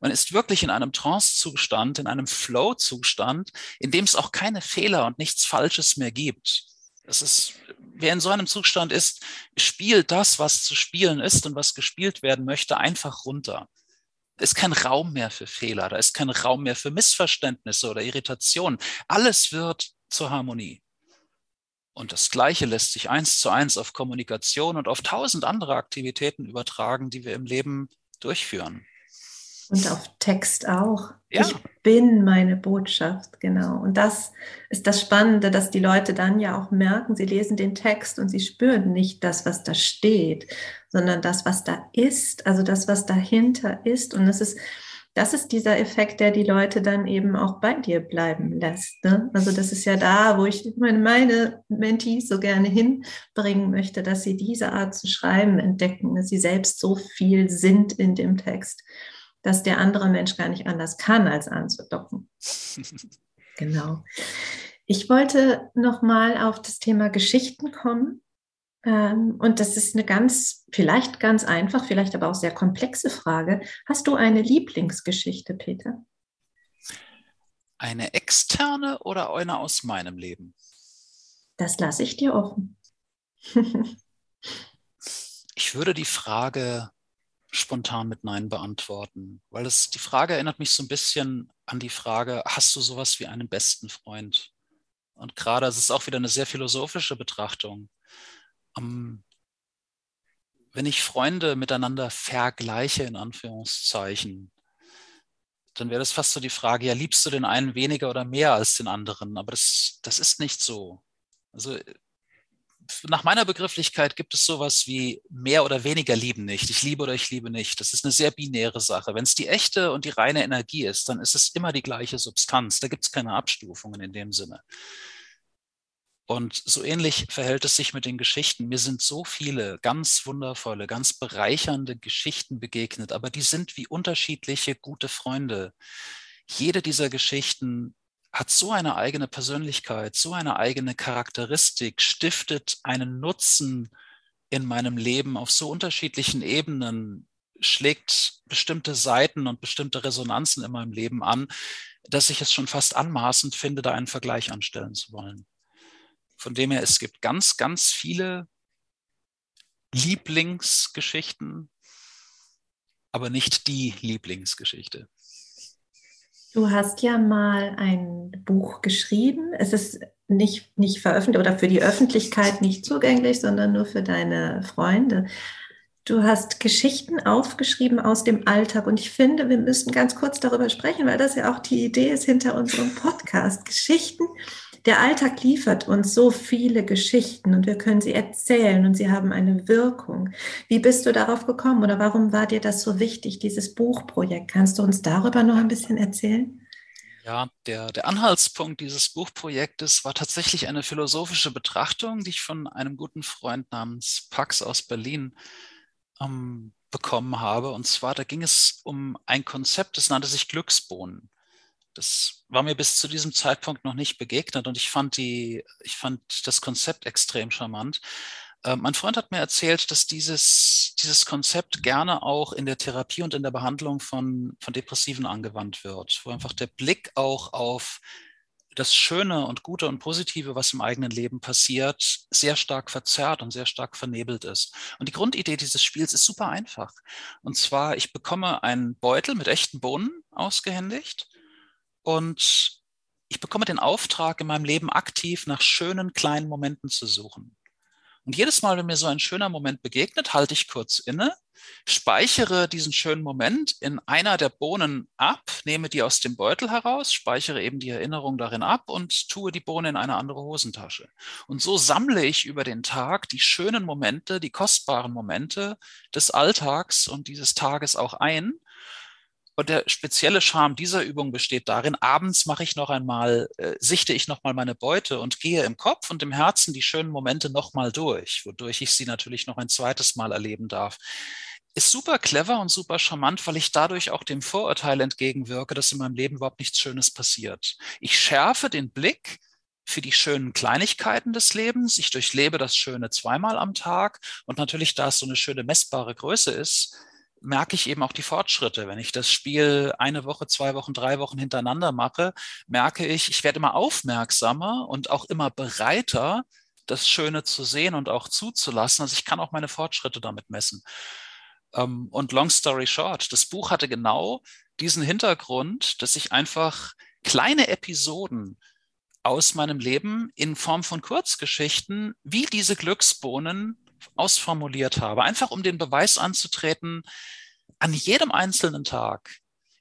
Man ist wirklich in einem Trance-Zustand, in einem Flow-Zustand, in dem es auch keine Fehler und nichts Falsches mehr gibt. Es ist, wer in so einem Zustand ist, spielt das, was zu spielen ist und was gespielt werden möchte, einfach runter. Da ist kein Raum mehr für Fehler, da ist kein Raum mehr für Missverständnisse oder Irritationen. Alles wird zur Harmonie. Und das Gleiche lässt sich eins zu eins auf Kommunikation und auf tausend andere Aktivitäten übertragen, die wir im Leben durchführen. Und auf Text auch. Ja. Ich bin meine Botschaft, genau. Und das ist das Spannende, dass die Leute dann ja auch merken, sie lesen den Text und sie spüren nicht das, was da steht, sondern das, was da ist, also das, was dahinter ist. Und das ist, das ist dieser Effekt, der die Leute dann eben auch bei dir bleiben lässt. Ne? Also das ist ja da, wo ich meine, meine Mentees so gerne hinbringen möchte, dass sie diese Art zu schreiben entdecken, dass sie selbst so viel sind in dem Text dass der andere Mensch gar nicht anders kann, als anzudocken. genau. Ich wollte nochmal auf das Thema Geschichten kommen. Ähm, und das ist eine ganz, vielleicht ganz einfach, vielleicht aber auch sehr komplexe Frage. Hast du eine Lieblingsgeschichte, Peter? Eine externe oder eine aus meinem Leben? Das lasse ich dir offen. ich würde die Frage spontan mit Nein beantworten, weil es die Frage erinnert mich so ein bisschen an die Frage, hast du sowas wie einen besten Freund? Und gerade, es ist auch wieder eine sehr philosophische Betrachtung. Um, wenn ich Freunde miteinander vergleiche, in Anführungszeichen, dann wäre das fast so die Frage, ja, liebst du den einen weniger oder mehr als den anderen? Aber das, das ist nicht so. Also nach meiner Begrifflichkeit gibt es sowas wie mehr oder weniger lieben nicht. Ich liebe oder ich liebe nicht. Das ist eine sehr binäre Sache. Wenn es die echte und die reine Energie ist, dann ist es immer die gleiche Substanz. Da gibt es keine Abstufungen in dem Sinne. Und so ähnlich verhält es sich mit den Geschichten. Mir sind so viele ganz wundervolle, ganz bereichernde Geschichten begegnet, aber die sind wie unterschiedliche gute Freunde. Jede dieser Geschichten hat so eine eigene Persönlichkeit, so eine eigene Charakteristik, stiftet einen Nutzen in meinem Leben auf so unterschiedlichen Ebenen, schlägt bestimmte Seiten und bestimmte Resonanzen in meinem Leben an, dass ich es schon fast anmaßend finde, da einen Vergleich anstellen zu wollen. Von dem her, es gibt ganz, ganz viele Lieblingsgeschichten, aber nicht die Lieblingsgeschichte. Du hast ja mal ein Buch geschrieben. Es ist nicht, nicht veröffentlicht oder für die Öffentlichkeit nicht zugänglich, sondern nur für deine Freunde. Du hast Geschichten aufgeschrieben aus dem Alltag und ich finde, wir müssen ganz kurz darüber sprechen, weil das ja auch die Idee ist hinter unserem Podcast. Geschichten, der Alltag liefert uns so viele Geschichten und wir können sie erzählen und sie haben eine Wirkung. Wie bist du darauf gekommen oder warum war dir das so wichtig, dieses Buchprojekt? Kannst du uns darüber noch ein bisschen erzählen? Ja, der, der Anhaltspunkt dieses Buchprojektes war tatsächlich eine philosophische Betrachtung, die ich von einem guten Freund namens Pax aus Berlin ähm, bekommen habe. Und zwar, da ging es um ein Konzept, das nannte sich Glücksbohnen. Das war mir bis zu diesem Zeitpunkt noch nicht begegnet und ich fand, die, ich fand das Konzept extrem charmant. Äh, mein Freund hat mir erzählt, dass dieses, dieses Konzept gerne auch in der Therapie und in der Behandlung von, von Depressiven angewandt wird, wo einfach der Blick auch auf das Schöne und Gute und Positive, was im eigenen Leben passiert, sehr stark verzerrt und sehr stark vernebelt ist. Und die Grundidee dieses Spiels ist super einfach. Und zwar, ich bekomme einen Beutel mit echten Bohnen ausgehändigt und ich bekomme den Auftrag, in meinem Leben aktiv nach schönen kleinen Momenten zu suchen. Und jedes Mal, wenn mir so ein schöner Moment begegnet, halte ich kurz inne, speichere diesen schönen Moment in einer der Bohnen ab, nehme die aus dem Beutel heraus, speichere eben die Erinnerung darin ab und tue die Bohne in eine andere Hosentasche. Und so sammle ich über den Tag die schönen Momente, die kostbaren Momente des Alltags und dieses Tages auch ein und der spezielle Charme dieser Übung besteht darin, abends mache ich noch einmal, äh, sichte ich noch mal meine Beute und gehe im Kopf und im Herzen die schönen Momente noch mal durch, wodurch ich sie natürlich noch ein zweites Mal erleben darf. Ist super clever und super charmant, weil ich dadurch auch dem Vorurteil entgegenwirke, dass in meinem Leben überhaupt nichts Schönes passiert. Ich schärfe den Blick für die schönen Kleinigkeiten des Lebens. Ich durchlebe das Schöne zweimal am Tag. Und natürlich, da es so eine schöne messbare Größe ist, merke ich eben auch die Fortschritte. Wenn ich das Spiel eine Woche, zwei Wochen, drei Wochen hintereinander mache, merke ich, ich werde immer aufmerksamer und auch immer bereiter, das Schöne zu sehen und auch zuzulassen. Also ich kann auch meine Fortschritte damit messen. Ähm, und long story short, das Buch hatte genau diesen Hintergrund, dass ich einfach kleine Episoden aus meinem Leben in Form von Kurzgeschichten wie diese Glücksbohnen ausformuliert habe, einfach um den Beweis anzutreten, an jedem einzelnen Tag,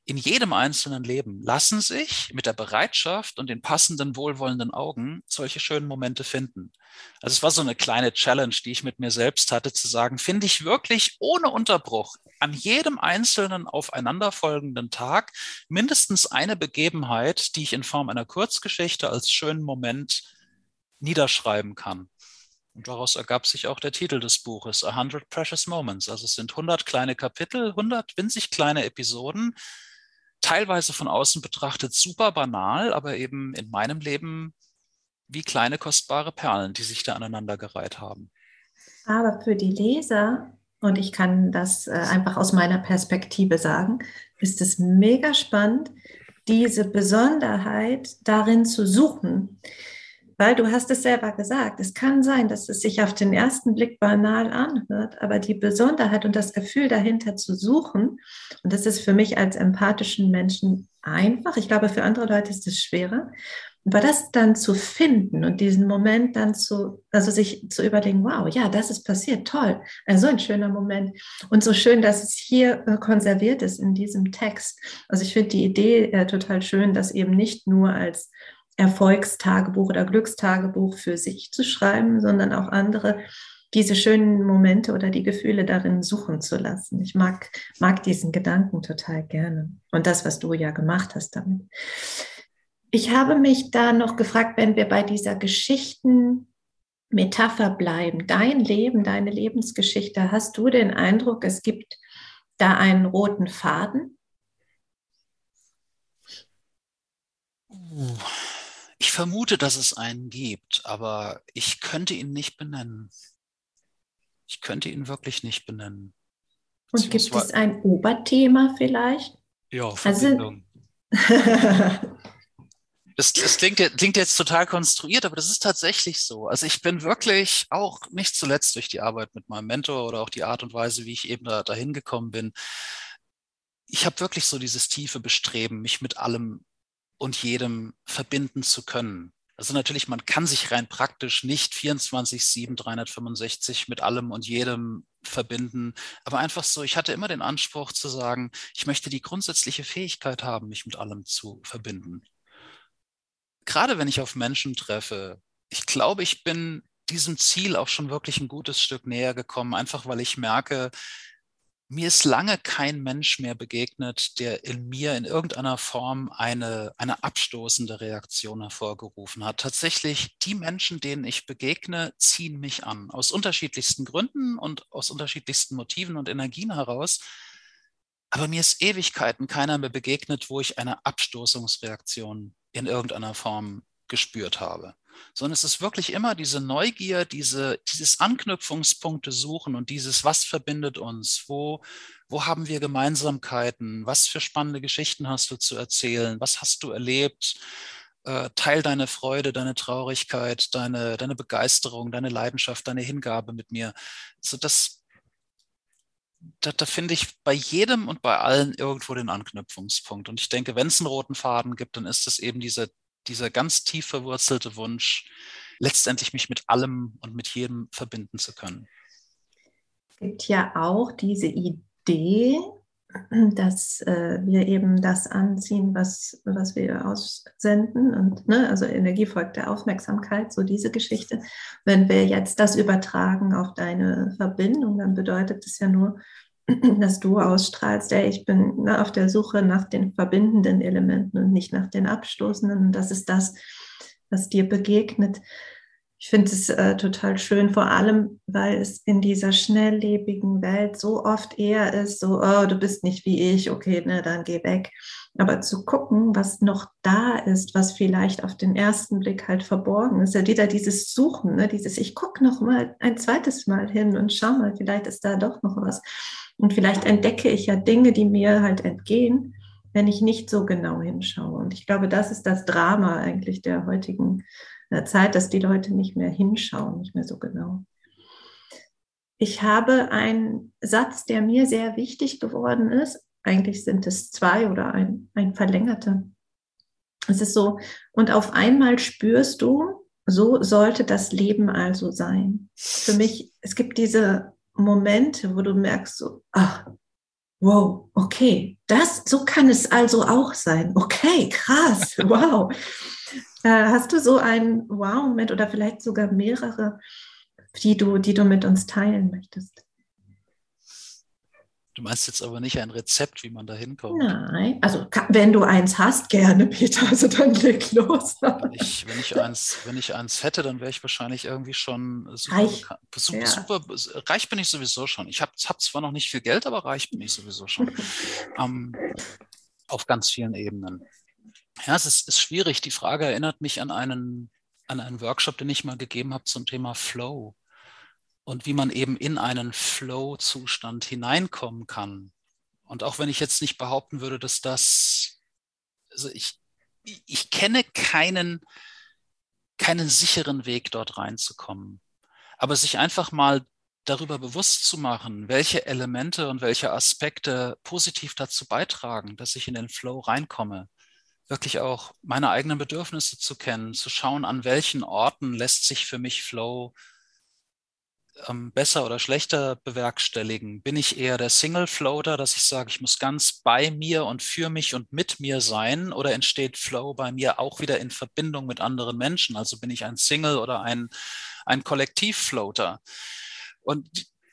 in jedem einzelnen Leben lassen sich mit der Bereitschaft und den passenden wohlwollenden Augen solche schönen Momente finden. Also es war so eine kleine Challenge, die ich mit mir selbst hatte, zu sagen, finde ich wirklich ohne Unterbruch an jedem einzelnen aufeinanderfolgenden Tag mindestens eine Begebenheit, die ich in Form einer Kurzgeschichte als schönen Moment niederschreiben kann. Und daraus ergab sich auch der Titel des Buches, A Hundred Precious Moments. Also es sind 100 kleine Kapitel, 100 winzig kleine Episoden, teilweise von außen betrachtet super banal, aber eben in meinem Leben wie kleine kostbare Perlen, die sich da aneinandergereiht haben. Aber für die Leser, und ich kann das äh, einfach aus meiner Perspektive sagen, ist es mega spannend, diese Besonderheit darin zu suchen. Weil du hast es selber gesagt, es kann sein, dass es sich auf den ersten Blick banal anhört, aber die Besonderheit und das Gefühl dahinter zu suchen, und das ist für mich als empathischen Menschen einfach, ich glaube, für andere Leute ist es schwerer, aber das dann zu finden und diesen Moment dann zu, also sich zu überlegen, wow, ja, das ist passiert, toll, also so ein schöner Moment und so schön, dass es hier äh, konserviert ist in diesem Text. Also ich finde die Idee äh, total schön, dass eben nicht nur als Erfolgstagebuch oder Glückstagebuch für sich zu schreiben, sondern auch andere diese schönen Momente oder die Gefühle darin suchen zu lassen. Ich mag, mag diesen Gedanken total gerne und das, was du ja gemacht hast damit. Ich habe mich da noch gefragt, wenn wir bei dieser Geschichtenmetapher bleiben, dein Leben, deine Lebensgeschichte, hast du den Eindruck, es gibt da einen roten Faden? Ich vermute, dass es einen gibt, aber ich könnte ihn nicht benennen. Ich könnte ihn wirklich nicht benennen. Und gibt es ein Oberthema vielleicht? Ja, also Verbindung. Also, das, das klingt, klingt, jetzt total konstruiert, aber das ist tatsächlich so. Also ich bin wirklich auch nicht zuletzt durch die Arbeit mit meinem Mentor oder auch die Art und Weise, wie ich eben da, dahin gekommen bin. Ich habe wirklich so dieses tiefe Bestreben, mich mit allem und jedem verbinden zu können. Also natürlich, man kann sich rein praktisch nicht 24, 7, 365 mit allem und jedem verbinden. Aber einfach so, ich hatte immer den Anspruch zu sagen, ich möchte die grundsätzliche Fähigkeit haben, mich mit allem zu verbinden. Gerade wenn ich auf Menschen treffe, ich glaube, ich bin diesem Ziel auch schon wirklich ein gutes Stück näher gekommen, einfach weil ich merke, mir ist lange kein Mensch mehr begegnet, der in mir in irgendeiner Form eine, eine abstoßende Reaktion hervorgerufen hat. Tatsächlich, die Menschen, denen ich begegne, ziehen mich an. Aus unterschiedlichsten Gründen und aus unterschiedlichsten Motiven und Energien heraus. Aber mir ist Ewigkeiten keiner mehr begegnet, wo ich eine Abstoßungsreaktion in irgendeiner Form gespürt habe sondern es ist wirklich immer diese Neugier, diese, dieses Anknüpfungspunkte suchen und dieses, was verbindet uns, wo, wo haben wir Gemeinsamkeiten, was für spannende Geschichten hast du zu erzählen, was hast du erlebt, äh, teil deine Freude, deine Traurigkeit, deine, deine Begeisterung, deine Leidenschaft, deine Hingabe mit mir. So das, da, da finde ich bei jedem und bei allen irgendwo den Anknüpfungspunkt. Und ich denke, wenn es einen roten Faden gibt, dann ist es eben diese dieser ganz tief verwurzelte Wunsch, letztendlich mich mit allem und mit jedem verbinden zu können. Es gibt ja auch diese Idee, dass äh, wir eben das anziehen, was, was wir aussenden. Und ne, also Energie folgt der Aufmerksamkeit, so diese Geschichte. Wenn wir jetzt das übertragen auf deine Verbindung, dann bedeutet es ja nur, dass du ausstrahlst, ey, ich bin ne, auf der Suche nach den verbindenden Elementen und nicht nach den abstoßenden. Und das ist das, was dir begegnet. Ich finde es äh, total schön, vor allem, weil es in dieser schnelllebigen Welt so oft eher ist, so, oh, du bist nicht wie ich, okay, ne, dann geh weg. Aber zu gucken, was noch da ist, was vielleicht auf den ersten Blick halt verborgen ist, ja wieder dieses Suchen, ne, dieses, ich gucke noch mal ein zweites Mal hin und schau mal, vielleicht ist da doch noch was. Und vielleicht entdecke ich ja Dinge, die mir halt entgehen, wenn ich nicht so genau hinschaue. Und ich glaube, das ist das Drama eigentlich der heutigen äh, Zeit, dass die Leute nicht mehr hinschauen, nicht mehr so genau. Ich habe einen Satz, der mir sehr wichtig geworden ist. Eigentlich sind es zwei oder ein, ein verlängerter. Es ist so, und auf einmal spürst du, so sollte das Leben also sein. Für mich, es gibt diese Momente, wo du merkst, so, ach, wow, okay, das, so kann es also auch sein. Okay, krass, wow. äh, hast du so einen Wow-Moment oder vielleicht sogar mehrere, die du, die du mit uns teilen möchtest? Du meinst jetzt aber nicht ein Rezept, wie man da hinkommt. Nein, also wenn du eins hast, gerne, Peter, also dann leg los. Wenn ich, wenn ich, eins, wenn ich eins hätte, dann wäre ich wahrscheinlich irgendwie schon super reich. Super, ja. super, reich bin ich sowieso schon. Ich habe hab zwar noch nicht viel Geld, aber reich bin ich sowieso schon. ähm, auf ganz vielen Ebenen. Ja, es ist, ist schwierig. Die Frage erinnert mich an einen, an einen Workshop, den ich mal gegeben habe zum Thema Flow und wie man eben in einen Flow-Zustand hineinkommen kann. Und auch wenn ich jetzt nicht behaupten würde, dass das, also ich, ich kenne keinen, keinen sicheren Weg, dort reinzukommen. Aber sich einfach mal darüber bewusst zu machen, welche Elemente und welche Aspekte positiv dazu beitragen, dass ich in den Flow reinkomme. Wirklich auch meine eigenen Bedürfnisse zu kennen, zu schauen, an welchen Orten lässt sich für mich Flow ähm, besser oder schlechter bewerkstelligen? Bin ich eher der Single-Floater, dass ich sage, ich muss ganz bei mir und für mich und mit mir sein? Oder entsteht Flow bei mir auch wieder in Verbindung mit anderen Menschen? Also bin ich ein Single oder ein, ein Kollektiv-Floater? Und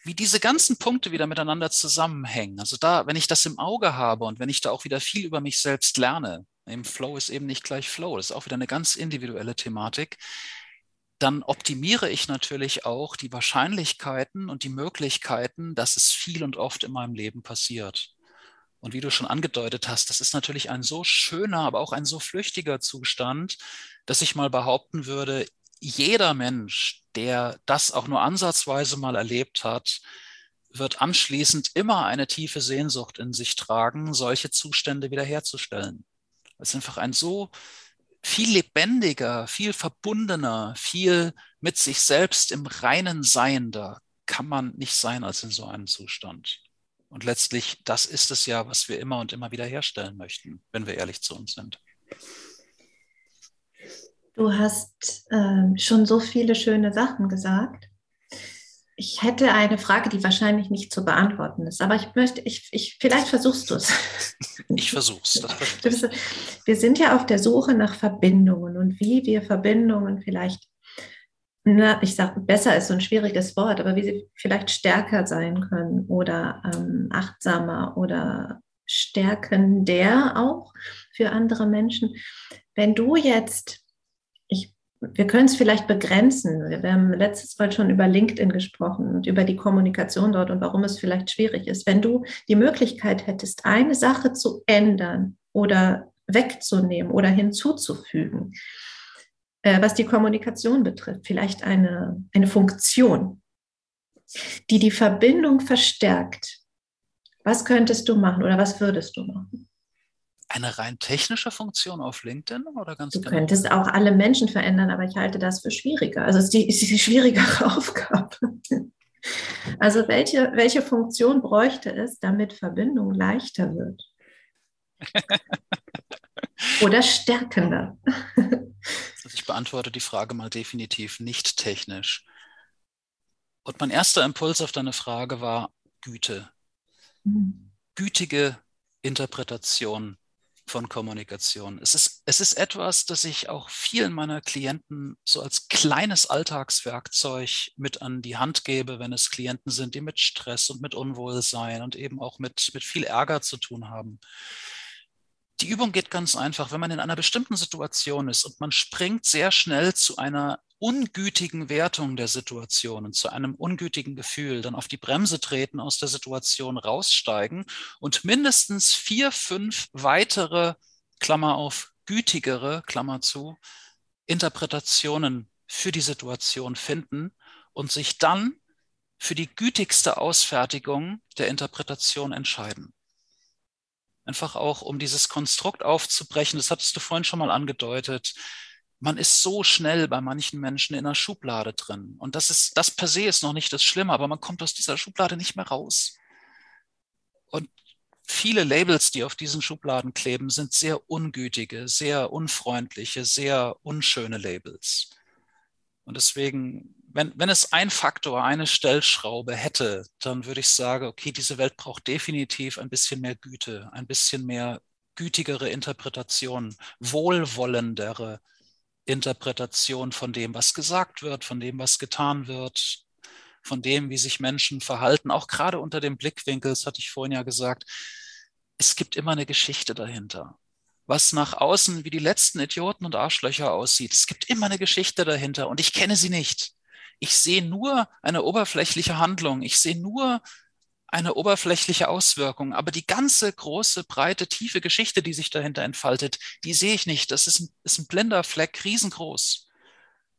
wie diese ganzen Punkte wieder miteinander zusammenhängen. Also da, wenn ich das im Auge habe und wenn ich da auch wieder viel über mich selbst lerne, im Flow ist eben nicht gleich Flow, das ist auch wieder eine ganz individuelle Thematik, dann optimiere ich natürlich auch die Wahrscheinlichkeiten und die Möglichkeiten, dass es viel und oft in meinem Leben passiert. Und wie du schon angedeutet hast, das ist natürlich ein so schöner, aber auch ein so flüchtiger Zustand, dass ich mal behaupten würde, jeder Mensch, der das auch nur ansatzweise mal erlebt hat, wird anschließend immer eine tiefe Sehnsucht in sich tragen, solche Zustände wiederherzustellen. Es ist einfach ein so viel lebendiger, viel verbundener, viel mit sich selbst im reinen Sein, da kann man nicht sein als in so einem Zustand. Und letztlich, das ist es ja, was wir immer und immer wieder herstellen möchten, wenn wir ehrlich zu uns sind. Du hast äh, schon so viele schöne Sachen gesagt. Ich hätte eine Frage, die wahrscheinlich nicht zu beantworten ist, aber ich möchte, ich, ich vielleicht versuchst du es. Ich versuch's. wir sind ja auf der Suche nach Verbindungen und wie wir Verbindungen vielleicht na, ich sage, besser ist so ein schwieriges Wort, aber wie sie vielleicht stärker sein können oder ähm, achtsamer oder stärkender auch für andere Menschen. Wenn du jetzt, wir können es vielleicht begrenzen. Wir haben letztes Mal schon über LinkedIn gesprochen und über die Kommunikation dort und warum es vielleicht schwierig ist. Wenn du die Möglichkeit hättest, eine Sache zu ändern oder wegzunehmen oder hinzuzufügen, äh, was die Kommunikation betrifft, vielleicht eine, eine Funktion, die die Verbindung verstärkt. Was könntest du machen oder was würdest du machen? Eine rein technische Funktion auf LinkedIn oder ganz Du genau? könntest auch alle Menschen verändern, aber ich halte das für schwieriger. Also es ist die, ist die schwierigere Aufgabe. Also welche, welche Funktion bräuchte es, damit Verbindung leichter wird? Oder stärkender? Also ich beantworte die Frage mal definitiv nicht technisch. Und mein erster Impuls auf deine Frage war Güte. Mhm. Gütige Interpretation von Kommunikation. Es ist, es ist etwas, das ich auch vielen meiner Klienten so als kleines Alltagswerkzeug mit an die Hand gebe, wenn es Klienten sind, die mit Stress und mit Unwohlsein und eben auch mit, mit viel Ärger zu tun haben. Die Übung geht ganz einfach, wenn man in einer bestimmten Situation ist und man springt sehr schnell zu einer ungütigen Wertung der Situation und zu einem ungütigen Gefühl, dann auf die Bremse treten, aus der Situation raussteigen und mindestens vier, fünf weitere, Klammer auf, gütigere, Klammer zu, Interpretationen für die Situation finden und sich dann für die gütigste Ausfertigung der Interpretation entscheiden. Einfach auch, um dieses Konstrukt aufzubrechen. Das hattest du vorhin schon mal angedeutet. Man ist so schnell bei manchen Menschen in einer Schublade drin. Und das ist, das per se ist noch nicht das Schlimme, aber man kommt aus dieser Schublade nicht mehr raus. Und viele Labels, die auf diesen Schubladen kleben, sind sehr ungütige, sehr unfreundliche, sehr unschöne Labels. Und deswegen wenn, wenn es ein Faktor, eine Stellschraube hätte, dann würde ich sagen, okay, diese Welt braucht definitiv ein bisschen mehr Güte, ein bisschen mehr gütigere Interpretation, wohlwollendere Interpretation von dem, was gesagt wird, von dem, was getan wird, von dem, wie sich Menschen verhalten, auch gerade unter dem Blickwinkel, das hatte ich vorhin ja gesagt, es gibt immer eine Geschichte dahinter was nach außen wie die letzten Idioten und Arschlöcher aussieht. Es gibt immer eine Geschichte dahinter und ich kenne sie nicht. Ich sehe nur eine oberflächliche Handlung. Ich sehe nur eine oberflächliche Auswirkung. Aber die ganze große, breite, tiefe Geschichte, die sich dahinter entfaltet, die sehe ich nicht. Das ist ein, ist ein blinder Fleck, riesengroß.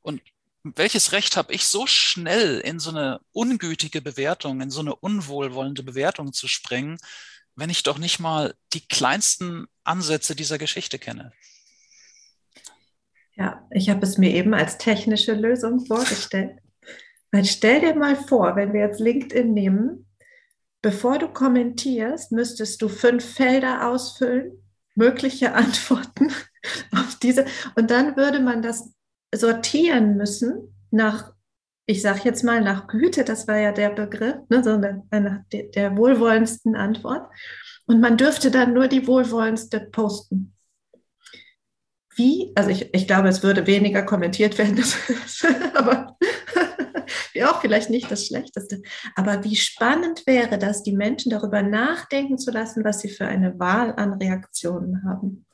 Und welches Recht habe ich, so schnell in so eine ungütige Bewertung, in so eine unwohlwollende Bewertung zu springen, wenn ich doch nicht mal die kleinsten Ansätze dieser Geschichte kenne? Ja, ich habe es mir eben als technische Lösung vorgestellt. Weil stell dir mal vor, wenn wir jetzt LinkedIn nehmen, bevor du kommentierst, müsstest du fünf Felder ausfüllen, mögliche Antworten auf diese. Und dann würde man das sortieren müssen nach, ich sage jetzt mal nach Güte, das war ja der Begriff, ne, so eine, der wohlwollendsten Antwort. Und man dürfte dann nur die wohlwollendste posten. Wie, also ich, ich glaube, es würde weniger kommentiert werden, aber wäre auch vielleicht nicht das Schlechteste. Aber wie spannend wäre das, die Menschen darüber nachdenken zu lassen, was sie für eine Wahl an Reaktionen haben.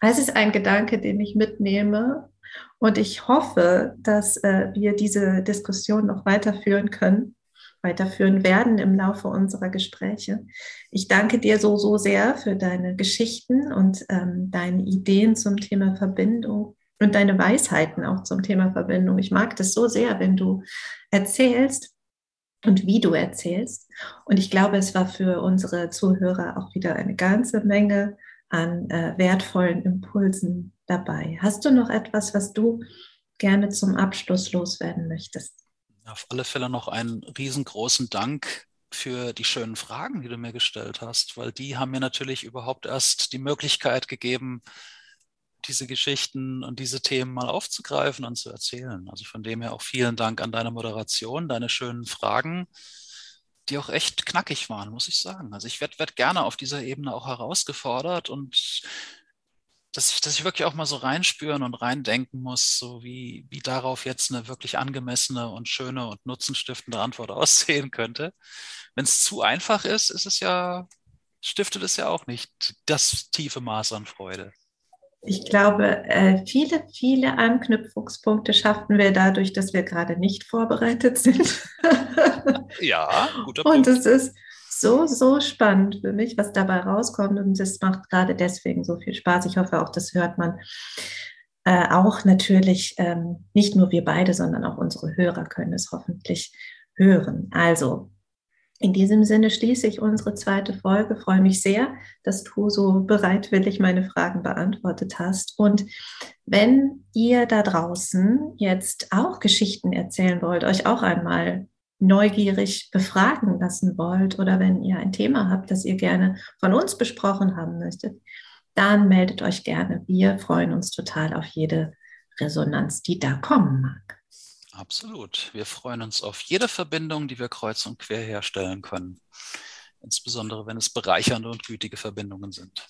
Es ist ein Gedanke, den ich mitnehme und ich hoffe, dass äh, wir diese Diskussion noch weiterführen können weiterführen werden im Laufe unserer Gespräche. Ich danke dir so, so sehr für deine Geschichten und ähm, deine Ideen zum Thema Verbindung und deine Weisheiten auch zum Thema Verbindung. Ich mag das so sehr, wenn du erzählst und wie du erzählst. Und ich glaube, es war für unsere Zuhörer auch wieder eine ganze Menge an äh, wertvollen Impulsen dabei. Hast du noch etwas, was du gerne zum Abschluss loswerden möchtest? Auf alle Fälle noch einen riesengroßen Dank für die schönen Fragen, die du mir gestellt hast, weil die haben mir natürlich überhaupt erst die Möglichkeit gegeben, diese Geschichten und diese Themen mal aufzugreifen und zu erzählen. Also von dem her auch vielen Dank an deine Moderation, deine schönen Fragen, die auch echt knackig waren, muss ich sagen. Also ich werde werd gerne auf dieser Ebene auch herausgefordert und dass ich, dass ich wirklich auch mal so reinspüren und reindenken muss, so wie, wie darauf jetzt eine wirklich angemessene und schöne und nutzenstiftende Antwort aussehen könnte. Wenn es zu einfach ist, ist es ja, stiftet es ja auch nicht das tiefe Maß an Freude. Ich glaube, äh, viele, viele Anknüpfungspunkte schaffen wir dadurch, dass wir gerade nicht vorbereitet sind. ja, guter Punkt. Und es ist so, so spannend für mich, was dabei rauskommt. Und es macht gerade deswegen so viel Spaß. Ich hoffe auch, das hört man äh, auch natürlich, ähm, nicht nur wir beide, sondern auch unsere Hörer können es hoffentlich hören. Also, in diesem Sinne schließe ich unsere zweite Folge. Freue mich sehr, dass du so bereitwillig meine Fragen beantwortet hast. Und wenn ihr da draußen jetzt auch Geschichten erzählen wollt, euch auch einmal neugierig befragen lassen wollt oder wenn ihr ein Thema habt, das ihr gerne von uns besprochen haben möchtet, dann meldet euch gerne. Wir freuen uns total auf jede Resonanz, die da kommen mag. Absolut. Wir freuen uns auf jede Verbindung, die wir kreuz und quer herstellen können. Insbesondere wenn es bereichernde und gütige Verbindungen sind.